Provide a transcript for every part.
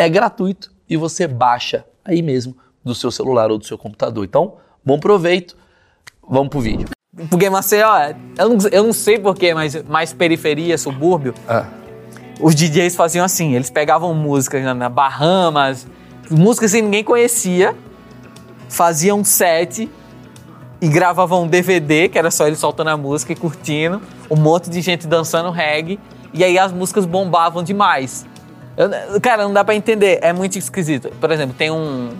é gratuito e você baixa aí mesmo do seu celular ou do seu computador. Então, bom proveito, vamos pro vídeo. Porque Maceió, eu não, eu não sei porquê, mas mais periferia, subúrbio, ah. os DJs faziam assim, eles pegavam músicas na Bahamas, músicas que ninguém conhecia, faziam set e gravavam um DVD, que era só eles soltando a música e curtindo, um monte de gente dançando reggae, e aí as músicas bombavam demais. Eu, cara, não dá pra entender. É muito esquisito. Por exemplo, tem um,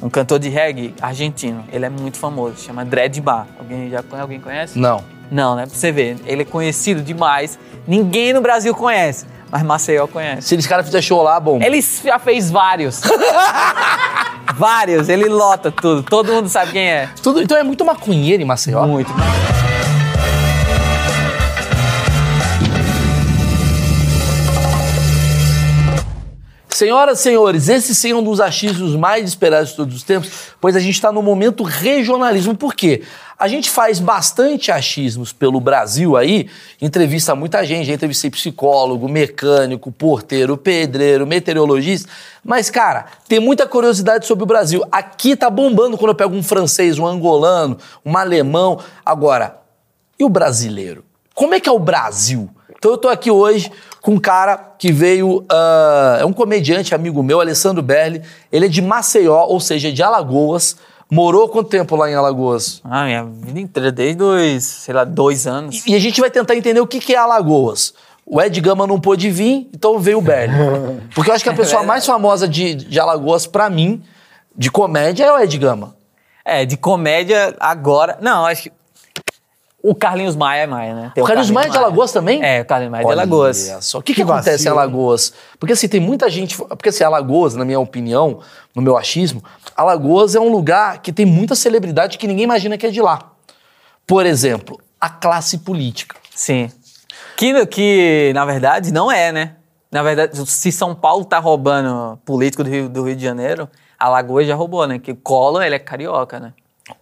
um cantor de reggae argentino. Ele é muito famoso. Chama Dread Bar. Alguém, já, alguém conhece? Não. Não, né? Pra você ver. Ele é conhecido demais. Ninguém no Brasil conhece. Mas Maceió conhece. Se esse cara fizer show lá, bom. Ele já fez vários. vários. Ele lota tudo. Todo mundo sabe quem é. Tudo, então é muito maconheiro em Maceió? Muito. Senhoras e senhores, esse sim é um dos achismos mais esperados de todos os tempos, pois a gente está no momento regionalismo. Por quê? A gente faz bastante achismos pelo Brasil aí, entrevista muita gente, já entrevistei psicólogo, mecânico, porteiro, pedreiro, meteorologista, mas cara, tem muita curiosidade sobre o Brasil. Aqui tá bombando quando eu pego um francês, um angolano, um alemão. Agora, e o brasileiro? Como é que é o Brasil? Então eu tô aqui hoje com um cara que veio, uh, é um comediante amigo meu, Alessandro Berli. Ele é de Maceió, ou seja, de Alagoas. Morou quanto tempo lá em Alagoas? Ah, minha vida inteira, desde os, sei lá, dois anos. E a gente vai tentar entender o que, que é Alagoas. O Ed Gama não pôde vir, então veio o Berli. Porque eu acho que a pessoa mais famosa de, de Alagoas, para mim, de comédia, é o Ed Gama. É, de comédia agora. Não, acho que o Carlinhos Maia é Maia, né? Tem o, Carlinhos, Maia é de Alagoas também? É, o Carlinhos Maia é de Alagoas. Só. O que, que, que acontece vacilo. em Alagoas? Porque assim, tem muita gente. Porque assim, Alagoas, na minha opinião, no meu achismo, Alagoas é um lugar que tem muita celebridade que ninguém imagina que é de lá. Por exemplo, a classe política. Sim. Que, que na verdade, não é, né? Na verdade, se São Paulo tá roubando político do Rio, do Rio de Janeiro, Alagoas já roubou, né? Que o Collor, ele é carioca, né?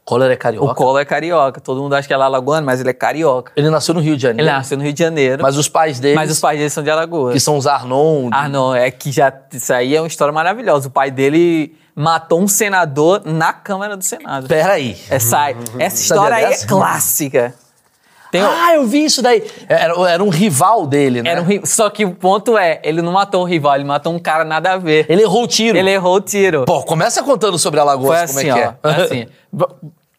Collor é carioca? O Collor é carioca. Todo mundo acha que é alagoano, mas ele é carioca. Ele nasceu no Rio de Janeiro? Ele nasceu no Rio de Janeiro. Mas os pais dele... Mas os pais dele são de Alagoas. Que são os Arnon. Arnon, é que já... Isso aí é uma história maravilhosa. O pai dele matou um senador na Câmara do Senado. Peraí. Essa, essa história aí é clássica. Tem ah, eu vi isso daí. Era, era um rival dele, né? Era um, só que o ponto é, ele não matou o rival, ele matou um cara nada a ver. Ele errou o tiro. Ele errou o tiro. Pô, começa contando sobre Alagoas, Foi como é assim, que é. é assim,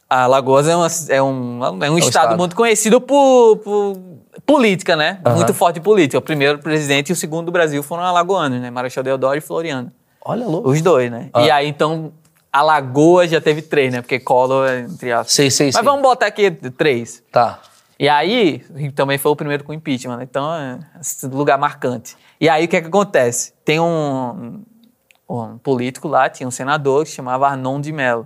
a Alagoas é, uma, é, um, é um, é estado, estado, muito conhecido por, por política, né? Uhum. Muito forte política. O primeiro presidente e o segundo do Brasil foram alagoanos, né? Marechal Deodoro e Floriano. Olha, louco. Os dois, né? E aí, então, Alagoas já teve três, né? Porque Collor, entre aspas. Sei, sei, Mas vamos botar aqui três. Tá. E aí, também foi o primeiro com impeachment, né? Então, é lugar marcante. E aí, o que é que acontece? Tem um, um político lá, tinha um senador que chamava Arnon de Mello.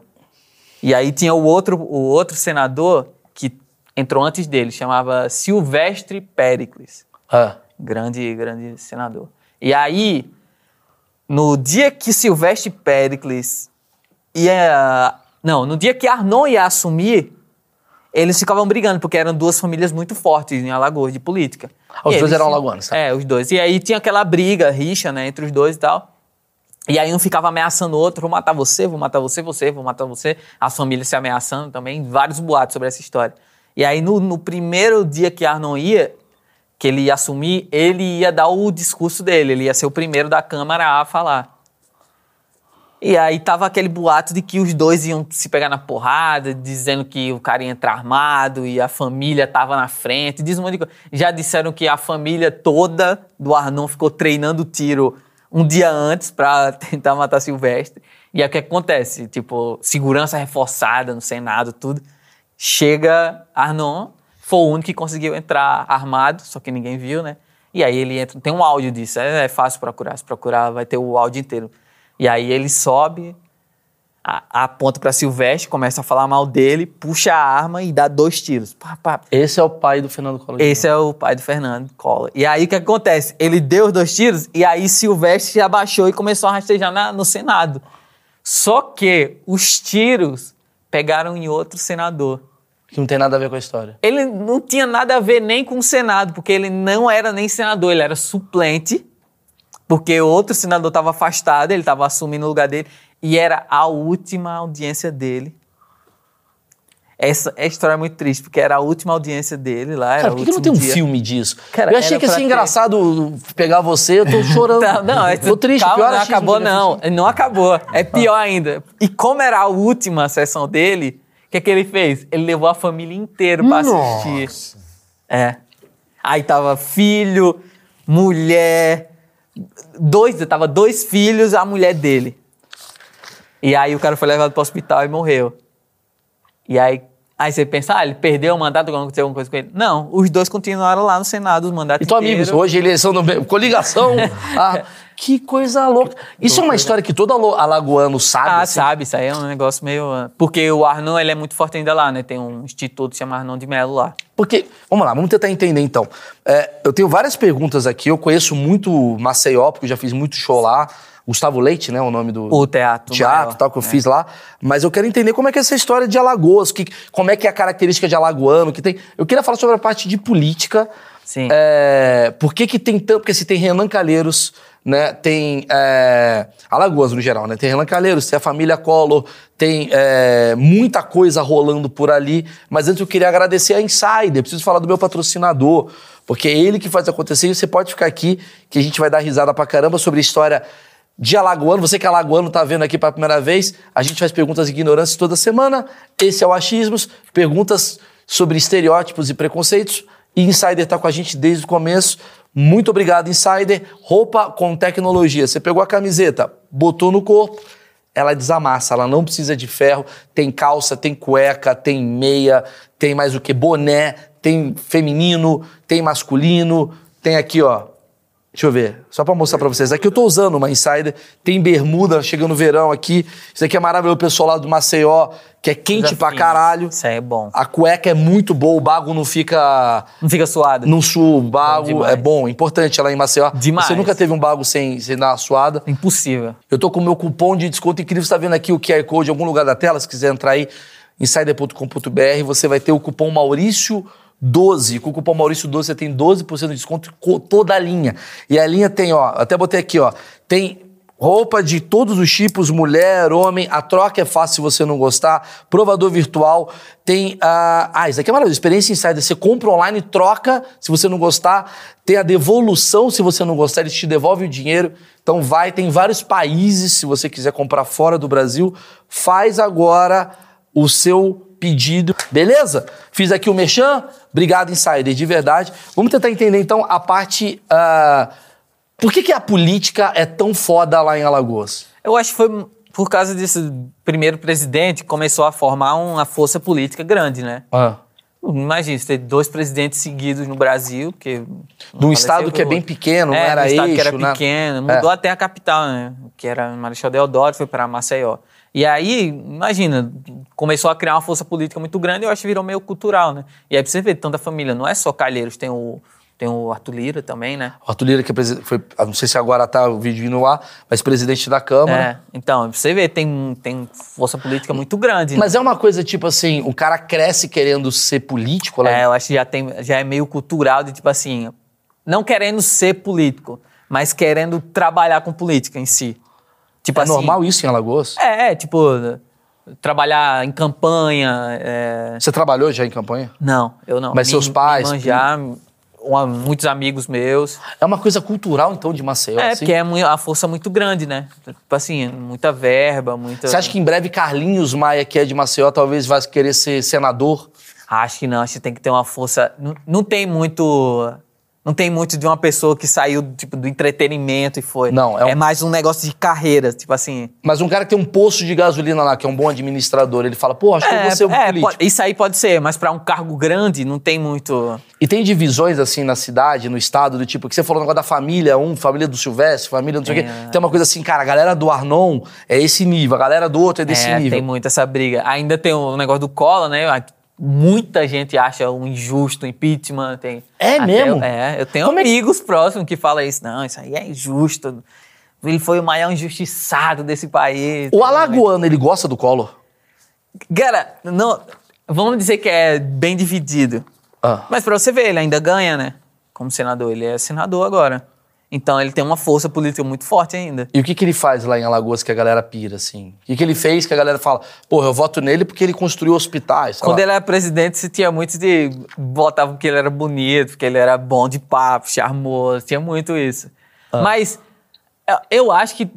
E aí tinha o outro, o outro senador que entrou antes dele, chamava Silvestre Pericles. Ah. Grande, grande senador. E aí, no dia que Silvestre Pericles ia. Não, no dia que Arnon ia assumir, eles ficavam brigando, porque eram duas famílias muito fortes em Alagoas de política. Os e dois eram alagoanos, tá? É, os dois. E aí tinha aquela briga, rixa, né, entre os dois e tal. E aí um ficava ameaçando o outro, vou matar você, vou matar você, você, vou matar você. As famílias se ameaçando também, vários boatos sobre essa história. E aí no, no primeiro dia que Arnon ia, que ele ia assumir, ele ia dar o discurso dele, ele ia ser o primeiro da Câmara a falar. E aí tava aquele boato de que os dois iam se pegar na porrada, dizendo que o cara ia entrar armado e a família tava na frente. Diz um monte de coisa. Já disseram que a família toda do Arnon ficou treinando tiro um dia antes para tentar matar Silvestre. E aí o que acontece? Tipo, segurança reforçada no Senado, tudo. Chega Arnon, foi o único que conseguiu entrar armado, só que ninguém viu, né? E aí ele entra, tem um áudio disso, é, é fácil procurar, se procurar vai ter o áudio inteiro. E aí ele sobe, a, aponta para Silvestre, começa a falar mal dele, puxa a arma e dá dois tiros. Pá, pá. Esse é o pai do Fernando Collor. Esse é o pai do Fernando Collor. E aí o que acontece? Ele deu os dois tiros e aí Silvestre se abaixou e começou a rastejar na, no Senado. Só que os tiros pegaram em outro senador. Que não tem nada a ver com a história. Ele não tinha nada a ver nem com o Senado, porque ele não era nem senador, ele era suplente porque outro senador estava afastado, ele estava assumindo o lugar dele, e era a última audiência dele. Essa, essa história é muito triste, porque era a última audiência dele lá. Cara, por que não tem um dia. filme disso? Cara, eu achei que ia ser engraçado pegar você, eu tô chorando. não, não, é, tô triste, calma, pior não acabou, não. Não acabou. É pior ainda. E como era a última sessão dele, o que, é que ele fez? Ele levou a família inteira pra Nossa. assistir. É. Aí tava filho, mulher, dois, tava dois filhos, a mulher dele. E aí o cara foi levado pro hospital e morreu. E aí, aí você pensa, ah, ele perdeu o mandato, aconteceu alguma coisa com ele. Não, os dois continuaram lá no Senado, os mandatos Então, inteiro. amigos, hoje eleição no coligação. ah, que coisa louca. Isso é uma história que todo alagoano sabe. Ah, assim. sabe, isso aí é um negócio meio... ah, Porque o Arnon, ele é muito forte ainda lá, né? Tem um instituto que se chama Arnon de Melo lá. Porque, vamos lá, vamos tentar entender então. É, eu tenho várias perguntas aqui, eu conheço muito Maceió, porque eu já fiz muito show lá. Gustavo Leite, né, o nome do O teatro teatro maior, tal que eu é. fiz lá. Mas eu quero entender como é que é essa história de Alagoas, que, como é que é a característica de alagoano, que tem... Eu queria falar sobre a parte de política. Sim. É, por que que tem tanto... Porque se tem Renan Calheiros, né, tem é, Alagoas no geral, né? Tem Renan Calheiros, tem a família Collor, tem é, muita coisa rolando por ali. Mas antes eu queria agradecer a Insider, preciso falar do meu patrocinador, porque é ele que faz acontecer e você pode ficar aqui, que a gente vai dar risada pra caramba sobre a história de alagoano. Você que é alagoano tá vendo aqui pela primeira vez, a gente faz perguntas de ignorância toda semana. Esse é o Achismos, perguntas sobre estereótipos e preconceitos. E Insider tá com a gente desde o começo. Muito obrigado, Insider. Roupa com tecnologia. Você pegou a camiseta, botou no corpo, ela desamassa, ela não precisa de ferro. Tem calça, tem cueca, tem meia, tem mais o que? Boné, tem feminino, tem masculino, tem aqui, ó. Deixa eu ver, só pra mostrar pra vocês. Aqui eu tô usando uma Insider, tem bermuda, chegando o verão aqui. Isso aqui é maravilhoso, o pessoal lá do Maceió, que é quente pra caralho. Isso aí é bom. A cueca é muito boa, o bago não fica. Não fica suado? Não sua, o bago é bom, importante lá em Maceió. Demais. Você nunca teve um bago sem, sem dar uma suada. Impossível. Eu tô com o meu cupom de desconto incrível. Você tá vendo aqui o QR Code em algum lugar da tela? Se quiser entrar aí, insider.com.br, você vai ter o cupom Maurício 12. Com o cupom Maurício 12 você tem 12% de desconto com toda a linha. E a linha tem, ó, até botei aqui, ó, tem roupa de todos os tipos, mulher, homem, a troca é fácil se você não gostar, provador virtual, tem a... Ah, isso aqui é maravilhoso, experiência insider, você compra online, troca se você não gostar, tem a devolução se você não gostar, eles te devolvem o dinheiro, então vai, tem vários países, se você quiser comprar fora do Brasil, faz agora o seu pedido, beleza? Fiz aqui o Merchan, obrigado Insider, de verdade. Vamos tentar entender então a parte... ah, por que, que a política é tão foda lá em Alagoas? Eu acho que foi por causa desse primeiro presidente que começou a formar uma força política grande, né? Ah. Imagina, você ter dois presidentes seguidos no Brasil, porque... De um estado que é bem pequeno, não é, era um estado que eixo, era né? pequeno, mudou É. até a capital, né? Que era Marechal Deodoro, foi para Maceió. E aí, imagina, começou a criar uma força política muito grande e eu acho que virou meio cultural, né? E aí pra você ver, tanta família, não é só Calheiros, tem o, tem o Arthur Lira também, né? O Arthur Lira, que é foi, não sei se agora tá o vídeo indo lá, mas presidente da Câmara. É, então, pra você ver, tem, tem força política muito grande. né? Mas é uma coisa tipo assim, o cara cresce querendo ser político lá. É, eu acho que já, tem, já é meio cultural de tipo assim, não querendo ser político, mas querendo trabalhar com política em si. Tipo é assim, normal isso em Alagoas? É, é, tipo, trabalhar em campanha. é, Você trabalhou já em campanha? Não, eu não. Mas seus pais, Manjar, uma- muitos amigos meus. É uma coisa cultural, então, de Maceió, É, assim? porque é a força muito grande, né? Tipo assim, muita verba, muita. Você acha que em breve Carlinhos Maia, que é de Maceió, talvez vai querer ser senador? Acho que não, acho que tem que ter uma força. Não, não tem muito. Não tem muito de uma pessoa que saiu tipo, do entretenimento e foi. Não, é um- mais um negócio de carreira, tipo assim. Mas um cara que tem um posto de gasolina lá, que é um bom administrador, ele fala, pô, acho que eu vou ser um é, político. pode- isso aí pode ser, mas pra um cargo grande não tem muito. E tem divisões, assim, na cidade, no estado, do tipo, que você falou negócio da família, um, família do Silvestre, família não sei o quê. É. Tem uma coisa assim, cara, a galera do Arnon é esse nível, a galera do outro é desse é, nível. tem muito essa briga. Ainda tem o negócio do Collor, né? Muita gente acha um injusto impeachment. Tem É até- mesmo? É, eu tenho Como é que- amigos próximos que falam isso. Não, isso aí é injusto. Ele foi o maior injustiçado desse país. O alagoano, ele gosta do Collor? Cara, não, vamos dizer que é bem dividido. Ah. Mas pra você ver, ele ainda ganha, né? Como senador. Ele é senador agora. Então ele tem uma força política muito forte ainda. E o que, que ele faz lá em Alagoas que a galera pira, assim? O que, que ele fez que a galera fala, porra, eu voto nele porque ele construiu hospitais, Quando lá. ele era presidente, se tinha muito de. Botavam que ele era bonito, porque ele era bom de papo, charmoso, tinha muito isso. Ah. Mas eu- eu acho que.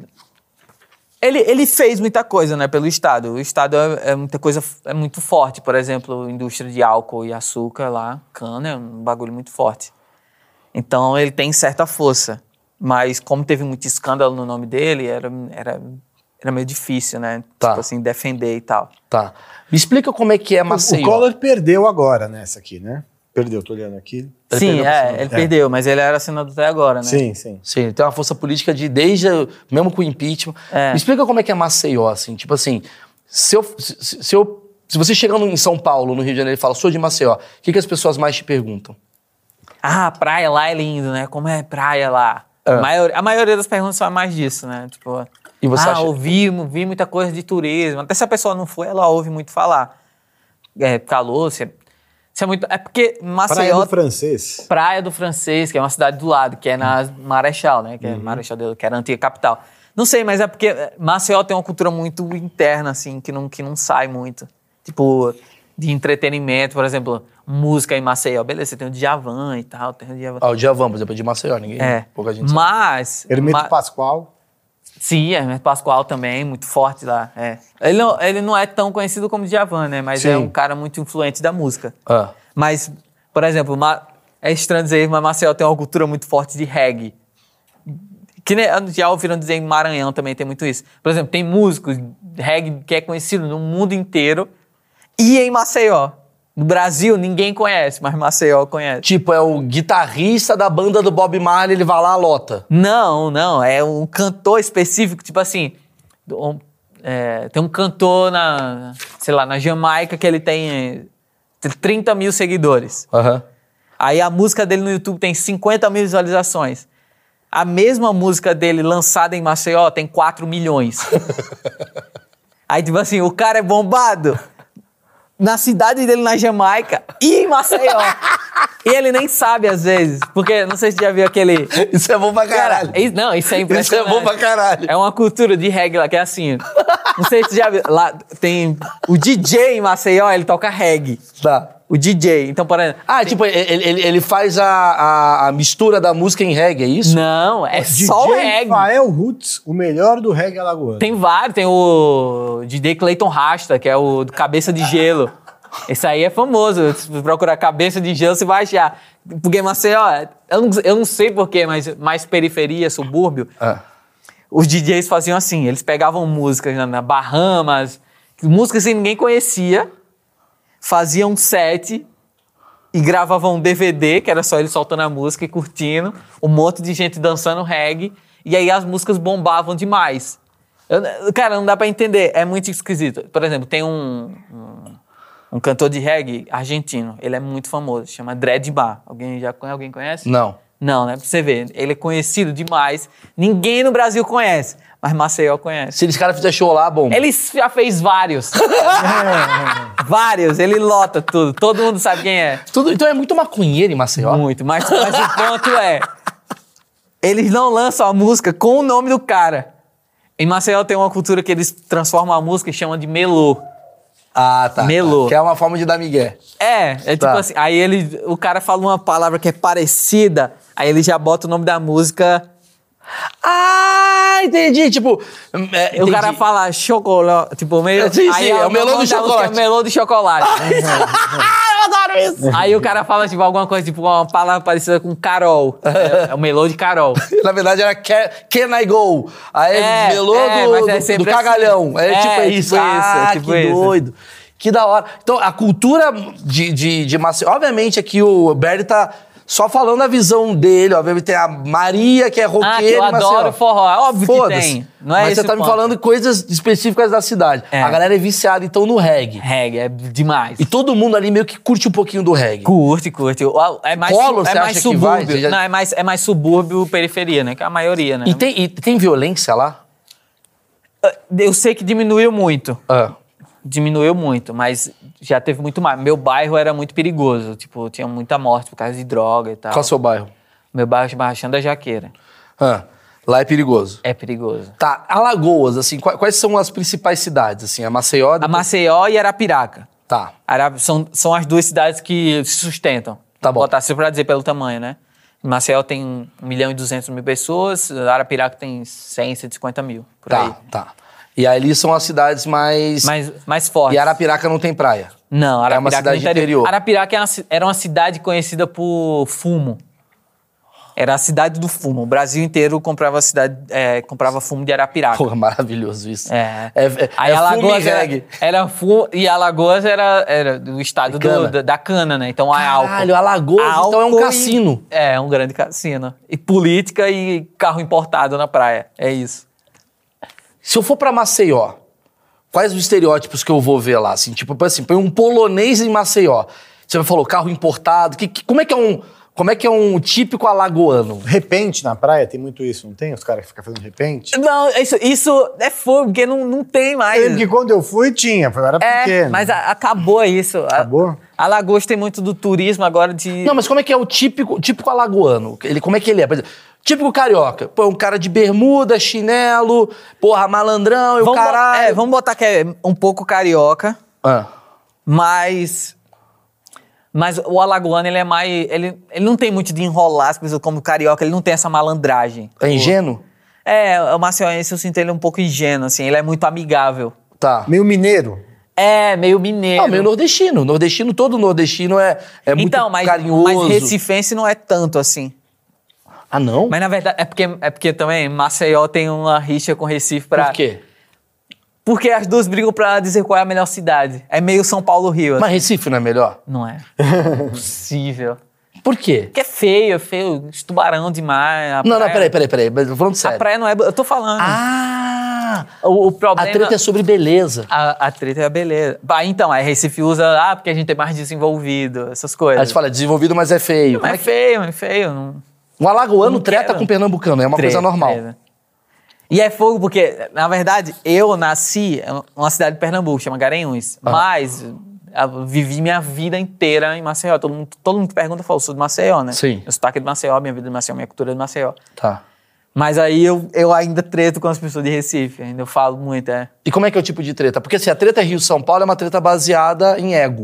Ele, ele fez muita coisa, né, pelo Estado. O Estado é, é muita coisa, é muito forte. Por exemplo, indústria de álcool e açúcar lá, cana, é um bagulho muito forte. Então ele tem certa força. Mas como teve muito escândalo no nome dele, era, era, era meio difícil, né? Tá. Tipo assim, defender e tal. Tá. Me explica como é que é O, Maceió. o Collor perdeu agora nessa aqui, né? Perdeu, tô olhando aqui. Ele Sim, é, ele perdeu, mas ele era senador até agora, né? Sim, sim. Sim, ele tem uma força política de desde, mesmo com o impeachment. É. Me explica como é que é Maceió, assim, tipo assim, se eu, se, se eu, se você chegando em São Paulo, no Rio de Janeiro, e fala, sou de Maceió, o que, que as pessoas mais te perguntam? Ah, praia lá é lindo, né? Como é praia lá? É. A, maioria, a maioria das perguntas são mais disso, né? Tipo, E você ah, acha- ouvi, vi muita coisa de turismo. Até se a pessoa não foi, ela ouve muito falar. É, calor, se é, se é muito... É porque Praia Maceió... do francês. Praia do Francês, que é uma cidade do lado, que é na Marechal, né? Que é Marechal, de- que era a antiga capital. Não sei, mas é porque Maceió tem uma cultura muito interna, assim, que não, que não sai muito. Tipo, de entretenimento, por exemplo, música em Maceió. Beleza, você tem o Djavan e tal, tem o Djavan. Ah, o Djavan, por exemplo, é de Maceió, ninguém, é, pouca gente sabe. mas... Hermeto ma- Pascoal. Sim, Hermeto Pascoal também, muito forte lá. É. Ele, não, ele não é tão conhecido como Djavan, né? Mas é Sim. um cara muito influente da música. Ah, Mas, por exemplo, Ma- é estranho dizer isso, mas Maceió tem uma cultura muito forte de reggae. Que nem, já ouviram dizer em Maranhão também tem muito isso. Por exemplo, tem músicos de reggae que é conhecido no mundo inteiro e em Maceió. No Brasil, ninguém conhece, mas Maceió conhece. tipo, é o guitarrista da banda do Bob Marley, ele vai lá, lota. Não, não. É um cantor específico, tipo assim. um- é, tem um cantor na, sei lá, na Jamaica que ele tem eh, 30 mil seguidores. Aham. Aí a música dele no YouTube tem 50 mil visualizações. A mesma música dele lançada em Maceió tem 4 milhões. Aí, tipo assim, o cara é bombado na cidade dele na Jamaica e em Maceió. e ele nem sabe às vezes. Porque, não sei se já viu aquele. Isso é bom pra Cara, caralho. isso- não, isso é Isso é impressionante. bom pra caralho. É uma cultura de reggae lá, que é assim. Não sei se você já viu. Lá tem. O DJ em Maceió, ele toca reggae. Tá. O DJ. Então, por exemplo. Ah, tipo, ele, ele, ele faz a, a, a mistura da música em reggae, é isso? Não, é só o DJ reggae. Fael Roots, o melhor do reggae alagoano. Tem vários, tem o DJ Clayton Rasta, que é o do Cabeça de Gelo. Esse aí é famoso. Se você procurar Cabeça de Gelo, você vai achar. Porque Maceió, eu não, eu não sei porquê, mas mais periferia, subúrbio, Ah. os DJs faziam assim, eles pegavam músicas na, na Bahamas, músicas que ninguém conhecia, faziam um set e gravavam um DVD, que era só eles soltando a música e curtindo, um monte de gente dançando reggae, e aí as músicas bombavam demais. Eu- cara, não dá pra entender, é muito esquisito. Por exemplo, tem um, um, um cantor de reggae argentino, ele é muito famoso, chama Dread Bar. Alguém já conhece? Alguém conhece? Não. Não, né? Pra você ver, ele é conhecido demais. Ninguém no Brasil conhece, mas Maceió conhece. Se esse cara fizer show lá, bom. Ele já fez vários. vários, ele lota tudo. Todo mundo sabe quem é. Tudo, então é muito maconheiro em Maceió? Muito, mas, mas o ponto é: eles não lançam a música com o nome do cara. Em Maceió tem uma cultura que eles transformam a música e chamam de melô. Ah, tá. Melô. Que é uma forma de dar migué. É, é tipo Tá. assim, aí ele, o cara fala uma palavra que é parecida, aí ele já bota o nome da música, Ah, entendi. Tipo, é, o entendi. cara fala chocolate, tipo, meio, Sim, sim, é o melô do chocolate. É melô do chocolate. Eu adoro isso. aí o cara fala, tipo, alguma coisa, tipo, uma palavra parecida com Carol. É, é o melô de Carol. Na verdade era Can, Can I Go? Aí É, melô é, do, mas é do- do cagalhão. assim. É, É, tipo isso. isso, ah, é tipo que isso. doido. Que da hora. Então, a cultura de, de, de Maceió... Obviamente aqui o Berry tá só falando a visão dele. Obviamente tem a Maria, que é roqueira Ah, que eu em Maceió. adoro forró. É óbvio que tem. Não é Mas você tá o me ponto. falando coisas específicas da cidade. É. A galera é viciada, então, no reggae. Reggae, é demais. E todo mundo ali meio que curte um pouquinho do reggae. Curte, curte. É mais, Collor, é mais subúrbio. Já- Não, é mais, é mais subúrbio periferia, né? Que é a maioria, né? E tem, e tem violência lá? Eu sei que diminuiu muito. Ah. Diminuiu muito, mas já teve muito mais. Meu bairro era muito perigoso. Tipo, tinha muita morte por causa de droga e tal. Qual é o seu bairro? Meu bairro chama Rachão da Jaqueira. Ah, lá é perigoso. É perigoso. Tá, Alagoas, assim, qua- quais são as principais cidades? Assim, a Maceió... A depois- Maceió e Arapiraca. Tá, Ara- São, são as duas cidades que se sustentam. Tá bom. Botar assim pra dizer pelo tamanho, né? Maceió tem 1 milhão e 200 mil pessoas, Arapiraca tem 100, 150 mil, por aí. tá, tá. E ali são as cidades mais... Mais, mais fortes. E Arapiraca não tem praia. Não, É Arapiraca uma cidade no interior. Arapiraca era uma, ci- era uma cidade conhecida por fumo. Era a cidade do fumo. O Brasil inteiro comprava cidade, é, comprava fumo de Arapiraca. Porra, maravilhoso isso. É. É, é, Aí é Alagoas e era, era fumo, e Alagoas era, era do estado cana. do- da, da cana, né? Então a álcool. Caralho, Alagoas, então é um Álcool e- cassino. é, um grande cassino. E política e carro importado na praia. É isso. Se eu for pra Maceió, quais os estereótipos que eu vou ver lá? Assim, tipo, assim, põe um polonês em Maceió. Você me falou carro importado. Que, que- como é que é um... Como é que é um típico alagoano? Repente na praia, tem muito isso, não tem? Os caras que ficam fazendo repente? Não, isso, isso é fogo, porque não, não tem mais. Eu lembro que quando eu fui tinha, eu era É, pequeno. mas a- acabou isso. A- Acabou? Alagoas tem muito do turismo agora de. Não, mas como é que é o típico, típico alagoano? Ele, como é que ele é? Por exemplo, típico carioca. Pô, um cara de bermuda, chinelo, porra, malandrão e o caralho. é, vamos botar que é um pouco carioca, Ah, mas. Mas o alagoano, ele é mais. Ele, ele não tem muito de enrolar as coisas como o carioca, ele não tem essa malandragem. é ingênuo? É, o maceiense eu sinto ele um pouco ingênuo, assim, ele é muito amigável. Tá. Meio mineiro. É, meio mineiro. Não, meio nordestino. Nordestino, todo nordestino é, é muito então, mas, carinhoso. mas recifense não é tanto assim. Ah, não? Mas na verdade, é porque, é porque também Maceió tem uma rixa com Recife pra. Por quê? Porque as duas brigam pra dizer qual é a melhor cidade. É meio São Paulo-Rio. assim. Mas Recife não é melhor? Não é. Possível. Por quê? Porque é feio, é feio. Estubarão demais. a Não, não, praia- peraí, peraí, peraí. Mas falando A sério. praia não é. Eu tô falando. Ah! o, o A problema. treta é sobre beleza. a, a treta é a beleza. Ah, então, aí Recife usa, ah, porque a gente é mais desenvolvido, essas coisas. Aí você fala, é desenvolvido, mas é feio. Mas é feio, é feio. Não... Um alagoano Não treta quero. com pernambucano, é uma coisa Treta, normal. treta. E é fogo porque, na verdade, eu nasci em uma cidade de Pernambuco, chama Garanhuns. Mas vivi minha vida inteira em Maceió. Todo mundo, todo mundo que pergunta fala, eu sou de Maceió, né? Sim. Eu sotaque de Maceió, minha vida de Maceió, minha cultura é de Maceió. Tá. Mas aí eu, eu ainda treto com as pessoas de Recife, ainda eu falo muito, é. E como é que é o tipo de treta? Porque assim, a treta Rio-São Paulo é uma treta baseada em ego,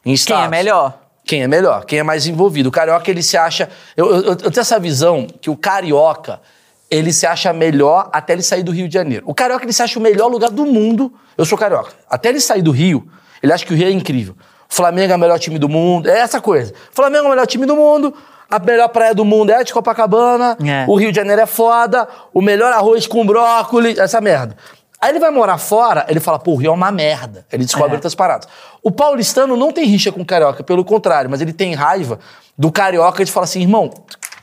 em Quem status. é melhor? Quem é melhor, quem é mais envolvido. O carioca, ele se acha... Eu, eu, eu tenho essa visão que o carioca, ele se acha melhor até ele sair do Rio de Janeiro. O carioca, ele se acha o melhor lugar do mundo. Eu sou carioca. Até ele sair do Rio, ele acha que o Rio é incrível. O Flamengo é o melhor time do mundo. É essa coisa. O Flamengo é o melhor time do mundo. A melhor praia do mundo é a de Copacabana. É. O Rio de Janeiro é foda. O melhor arroz com brócolis. Essa merda. Aí ele vai morar fora, ele fala, pô, o Rio é uma merda. Ele descobre É. outras paradas. O paulistano não tem rixa com o carioca, pelo contrário, mas ele tem raiva do carioca de falar assim, irmão,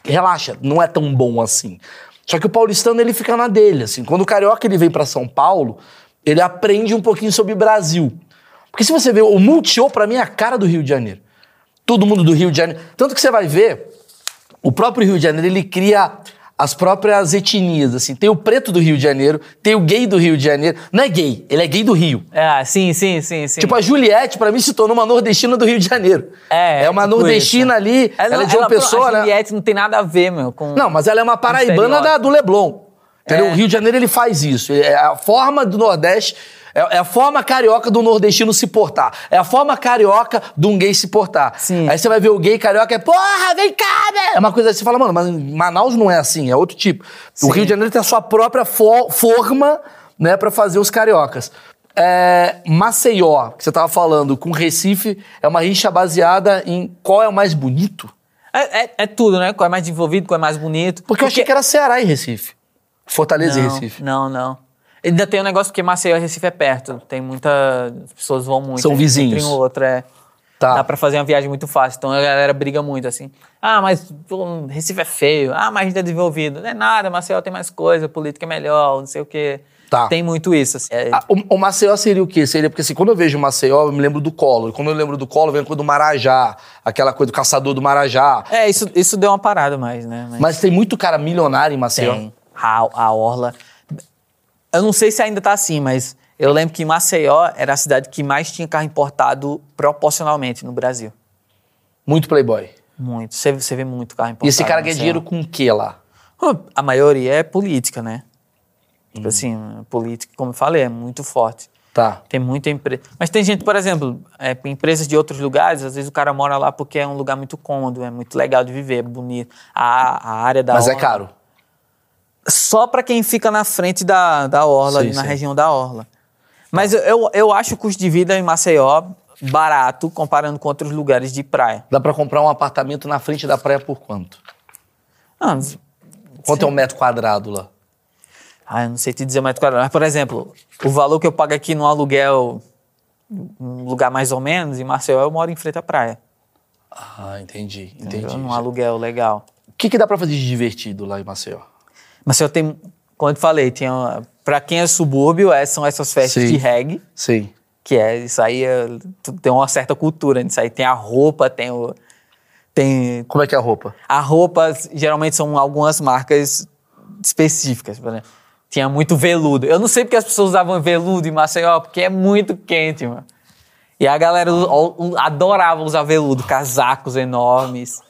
relaxa, não é tão bom assim. Só que o paulistano, ele fica na dele, assim. Quando o carioca ele vem pra São Paulo, ele aprende um pouquinho sobre o Brasil. Porque se você vê, o Multishow, pra mim, é a cara do Rio de Janeiro. Todo mundo do Rio de Janeiro. Tanto que você vai ver, o próprio Rio de Janeiro, ele cria as próprias etnias, assim. Tem o preto do Rio de Janeiro, tem o gay do Rio de Janeiro. Não é gay, ele é gay do Rio. É, sim, sim, sim, sim. Tipo, a Juliette, pra mim, se tornou uma nordestina do Rio de Janeiro. É, É uma tipo nordestina isso. ali, ela, não- é de uma pessoa, a né? Juliette não tem nada a ver, meu, com... Não, mas ela é uma paraibana da, do Leblon. Entendeu? É. O Rio de Janeiro, ele faz isso. É, A forma do Nordeste É, é, a forma carioca do nordestino se portar. É a forma carioca de um gay se portar. Sim. Aí você vai ver o gay carioca é, porra, vem cá, né? É uma coisa assim, você fala, mano, mas Manaus não é assim, é outro tipo. Sim. O Rio de Janeiro tem a sua própria fo forma, né, pra fazer os cariocas. É, Maceió, que você tava falando, com Recife, é uma rixa baseada em qual é o mais bonito? É, é, é tudo, né? Qual é mais desenvolvido, qual é mais bonito. Porque, Porque... eu achei que era Ceará e Recife. Fortaleza não, e Recife. Não, não. Ainda tem um negócio que Maceió e Recife é perto. Tem muita. As pessoas vão muito. São vizinhos. Entre um outro, é. Tá. Dá pra fazer uma viagem muito fácil. Então a galera briga muito assim. Ah, mas pô, Recife é feio. Ah, mas a gente é desenvolvido. Não é nada, Maceió tem mais coisa, política é melhor, não sei o quê. Tá. Tem muito isso. Assim. É... Ah, o, o, Maceió seria o quê? Seria porque assim, quando eu vejo Maceió, eu me lembro do Collor. Quando eu lembro do Collor, vem a coisa do Marajá, aquela coisa do caçador do Marajá. É, isso, isso deu uma parada mais, né? Mas, Mas tem muito cara milionário em Maceió. Tem. A, a Orla. Eu não sei se ainda tá assim, mas eu lembro que Maceió era a cidade que mais tinha carro importado proporcionalmente no Brasil. Muito playboy. Muito. Você, você vê muito carro importado. E esse cara ganha dinheiro com o que lá? A maioria é política, né? Tipo hum. assim, política, como eu falei, é muito forte. Tá. Tem muita empresa. Mas tem gente, por exemplo, é, empresas de outros lugares, às vezes o cara mora lá porque é um lugar muito cômodo, é muito legal de viver, é bonito. A, a área da. Mas é caro só para quem fica na frente da, da Orla, sim, ali na sim. região da Orla. Mas eu, eu acho o custo de vida em Maceió barato comparando com outros lugares de praia. Dá para comprar um apartamento na frente da praia por quanto? Ah, quanto sim. é um metro quadrado lá? Ah, eu não sei te dizer metro quadrado. Mas, por exemplo, o valor que eu pago aqui no aluguel, um lugar mais ou menos, em Maceió, eu moro em frente à praia. Ah, entendi, entendi. Um aluguel legal. O que, que dá para fazer de divertido lá em Maceió? Mas eu tenho, como eu te falei, tinha, pra quem é subúrbio, é, são essas festas Sim. de reggae. Sim. Que é, isso aí é, tem uma certa cultura nisso aí. Tem a roupa, tem o... Tem... Como é que é a roupa? A roupa, geralmente, são algumas marcas específicas, por exemplo. Tinha muito veludo. Eu não sei porque as pessoas usavam veludo em Maceió, porque é muito quente, mano. E a galera adorava usar veludo, casacos enormes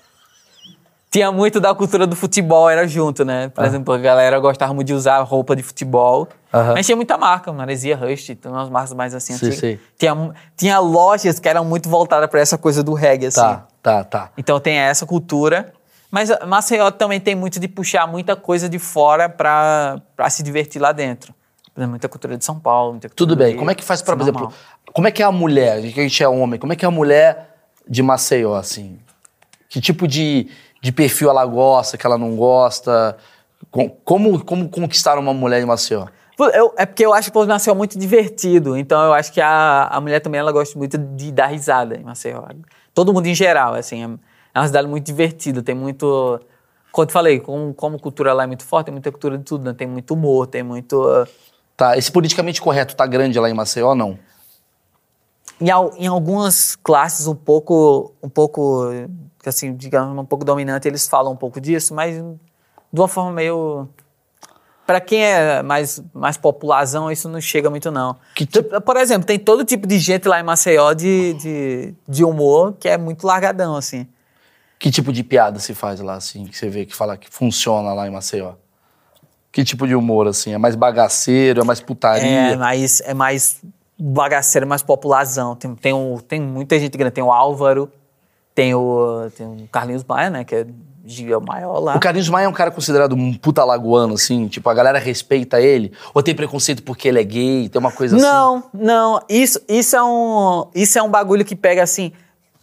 tinha muito da cultura do futebol, era junto, né? Por ah. exemplo, a galera gostava muito de usar roupa de futebol. Mas tinha muita marca, Maresia Rush, tem umas marcas mais assim sim. Sim. Tinha, tinha lojas que eram muito voltadas para essa coisa do reggae, assim. Tá, tá, tá. Então tem essa cultura. Mas Maceió também tem muito de puxar muita coisa de fora para se divertir lá dentro. Por exemplo, muita cultura de São Paulo, muita Tudo bem. Como é que faz para, por exemplo, como é que é a mulher, que a gente é homem, como é que é a mulher de Maceió, assim? Que tipo de, de perfil ela gosta, que ela não gosta? Como, como conquistar uma mulher em Maceió? Eu, é porque eu acho que o Maceió é muito divertido. Então eu acho que a, a mulher também ela gosta muito de dar risada em Maceió. Todo mundo em geral, assim. É, é uma cidade muito divertida, tem muito. Como eu te falei, como, como cultura lá é muito forte, tem muita cultura de tudo, né? Tem muito humor, tem muito. Tá, esse politicamente correto tá grande lá em Maceió ou não? Em, em algumas classes um pouco, um pouco assim, digamos, um pouco dominante, eles falam um pouco disso, mas de uma forma meio para quem é mais, mais popularzão, isso não chega muito, não. Tipo, por exemplo, tem todo tipo de gente lá em Maceió de, de, de, humor que é muito largadão, assim. Que tipo de piada se faz lá, assim, que você vê que fala que funciona lá em Maceió? Que tipo de humor, assim? É mais bagaceiro, é mais putaria? É mais, é mais bagaceiro, mais popularzão. Tem, tem, um, tem muita gente grande. Tem o Álvaro, tem o, tem o Carlinhos Maia, né? Que é o maior lá. O Carlinhos Maia é um cara considerado um puta lagoano, assim? Tipo, a galera respeita ele? Ou tem preconceito porque ele é gay? Tem uma coisa não, assim? Não, não. Isso, isso, é um, isso é um bagulho que pega, assim...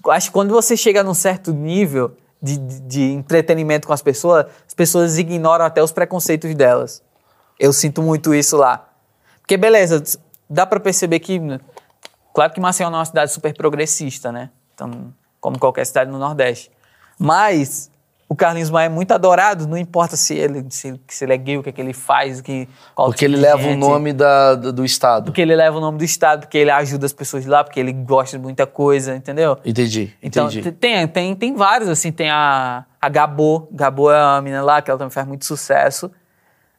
Acho que quando você chega num certo nível de, de, de entretenimento com as pessoas, as pessoas ignoram até os preconceitos delas. Eu sinto muito isso lá. Porque, beleza, dá para perceber que... Claro que Maceió é uma cidade super progressista, né? Então como qualquer cidade no Nordeste. Mas o Carlinhos Maia é muito adorado, não importa se ele, se, se ele é gay, o que, é que ele faz, que, Porque ele leva o nome da, do, do, Estado. Porque ele leva o nome do Estado, porque ele ajuda as pessoas lá, porque ele gosta de muita coisa, entendeu? Entendi, então, entendi. Tem, tem, tem vários, assim, tem a, a Gabô. Gabô é uma menina lá que ela também faz muito sucesso.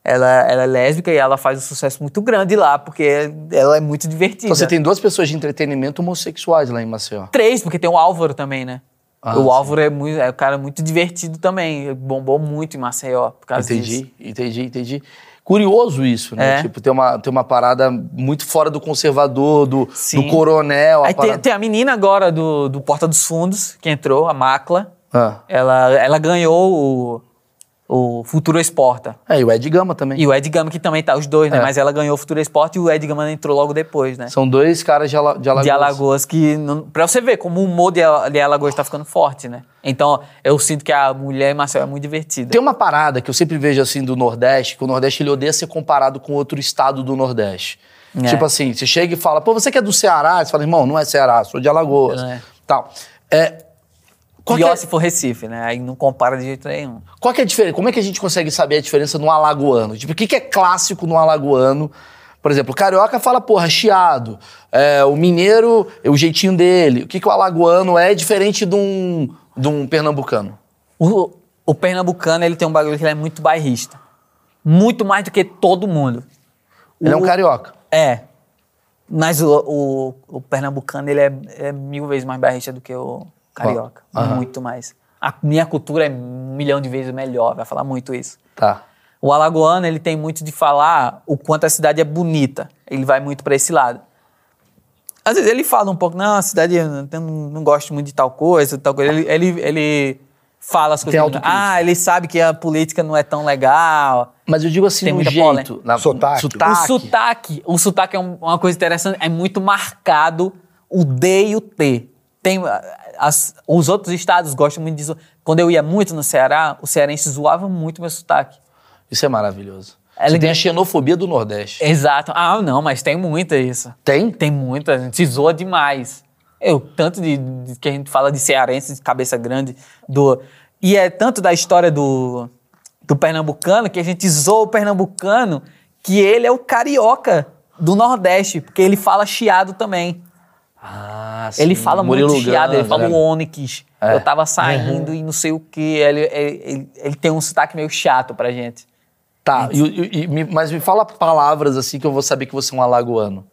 Ela, ela é lésbica e ela faz um sucesso muito grande lá, porque ela é muito divertida. Então você tem duas pessoas de entretenimento homossexuais lá em Maceió. Três, porque tem o Álvaro também, né? Ah, o Álvaro é, muito, é um cara muito divertido também. Bombou muito em Maceió por causa entendi, disso. Entendi, entendi, entendi. Curioso isso, né? É. Tipo, tem uma, tem uma parada muito fora do conservador, do, Sim. do coronel. Aí tem, tem a menina agora do, do Porta dos Fundos, que entrou, a Macla. Ah. Ela, ela ganhou o, o Futuro Exporta. É, e o Ed Gama também. E o Ed Gama, que também tá, os dois, né? É. Mas ela ganhou o Futuro Esporte e o Ed Gama entrou logo depois, né? São dois caras de, Ala, de Alagoas. De Alagoas, que. Não, pra você ver como o humor de, de Alagoas tá ficando forte, né? Então, eu sinto que a mulher em Marcel é muito divertida. Tem uma parada que eu sempre vejo assim do Nordeste, que o Nordeste ele odeia ser comparado com outro estado do Nordeste. É. Tipo assim, você chega e fala, pô, você que é do Ceará? Você fala, irmão, não é Ceará, sou de Alagoas. É. Tal. É, qual, Pior é, se for Recife, né? Aí não compara de jeito nenhum. qual que é a diferença? Como é que a gente consegue saber a diferença no alagoano? Tipo, o que, que é clássico no alagoano? Por exemplo, o carioca fala, porra, chiado. É, o mineiro, é o jeitinho dele. O que, que o alagoano é diferente de um, de um pernambucano? O, o pernambucano, ele tem um bagulho que ele é muito bairrista. Muito mais do que todo mundo. Ele é um O- carioca. É. Mas o, o, o pernambucano, ele é, é mil vezes mais bairrista do que o carioca. Aham. Muito mais. A minha cultura é um milhão de vezes melhor, vai falar muito isso. Tá. O alagoano, ele tem muito de falar o quanto a cidade é bonita. Ele vai muito pra esse lado. Às vezes ele fala um pouco, não, a cidade, eu não, não gosto muito de tal coisa, tal coisa. Ele, ele, ele fala as coisas. Ah, ele sabe que a política não é tão legal. Mas eu digo assim, Tem no jeito. Na, Sotaque. O sotaque, o sotaque é um- uma coisa interessante, é muito marcado o D e o T. Tem, ah, as- os outros estados gostam muito disso. Quando eu ia muito no Ceará, o cearense zoava muito meu sotaque. Isso é maravilhoso. É Você tem a xenofobia do Nordeste. Exato. Ah, não, mas tem muita isso. Tem? Tem muita, a gente se zoa demais. Eu, tanto de, de que a gente fala de cearense, de cabeça grande, do. E é tanto da história do, do pernambucano que a gente zoa o pernambucano que ele é o carioca do Nordeste, porque ele fala chiado também. Ah, Ele sim. fala Murilo muito chiado, ele fala né? o Onyx. É. Eu tava saindo e não sei o que. Ele, ele, ele, ele tem um sotaque meio chato pra gente. Tá, e, e- e mas me fala palavras assim que eu vou saber que você é um alagoano.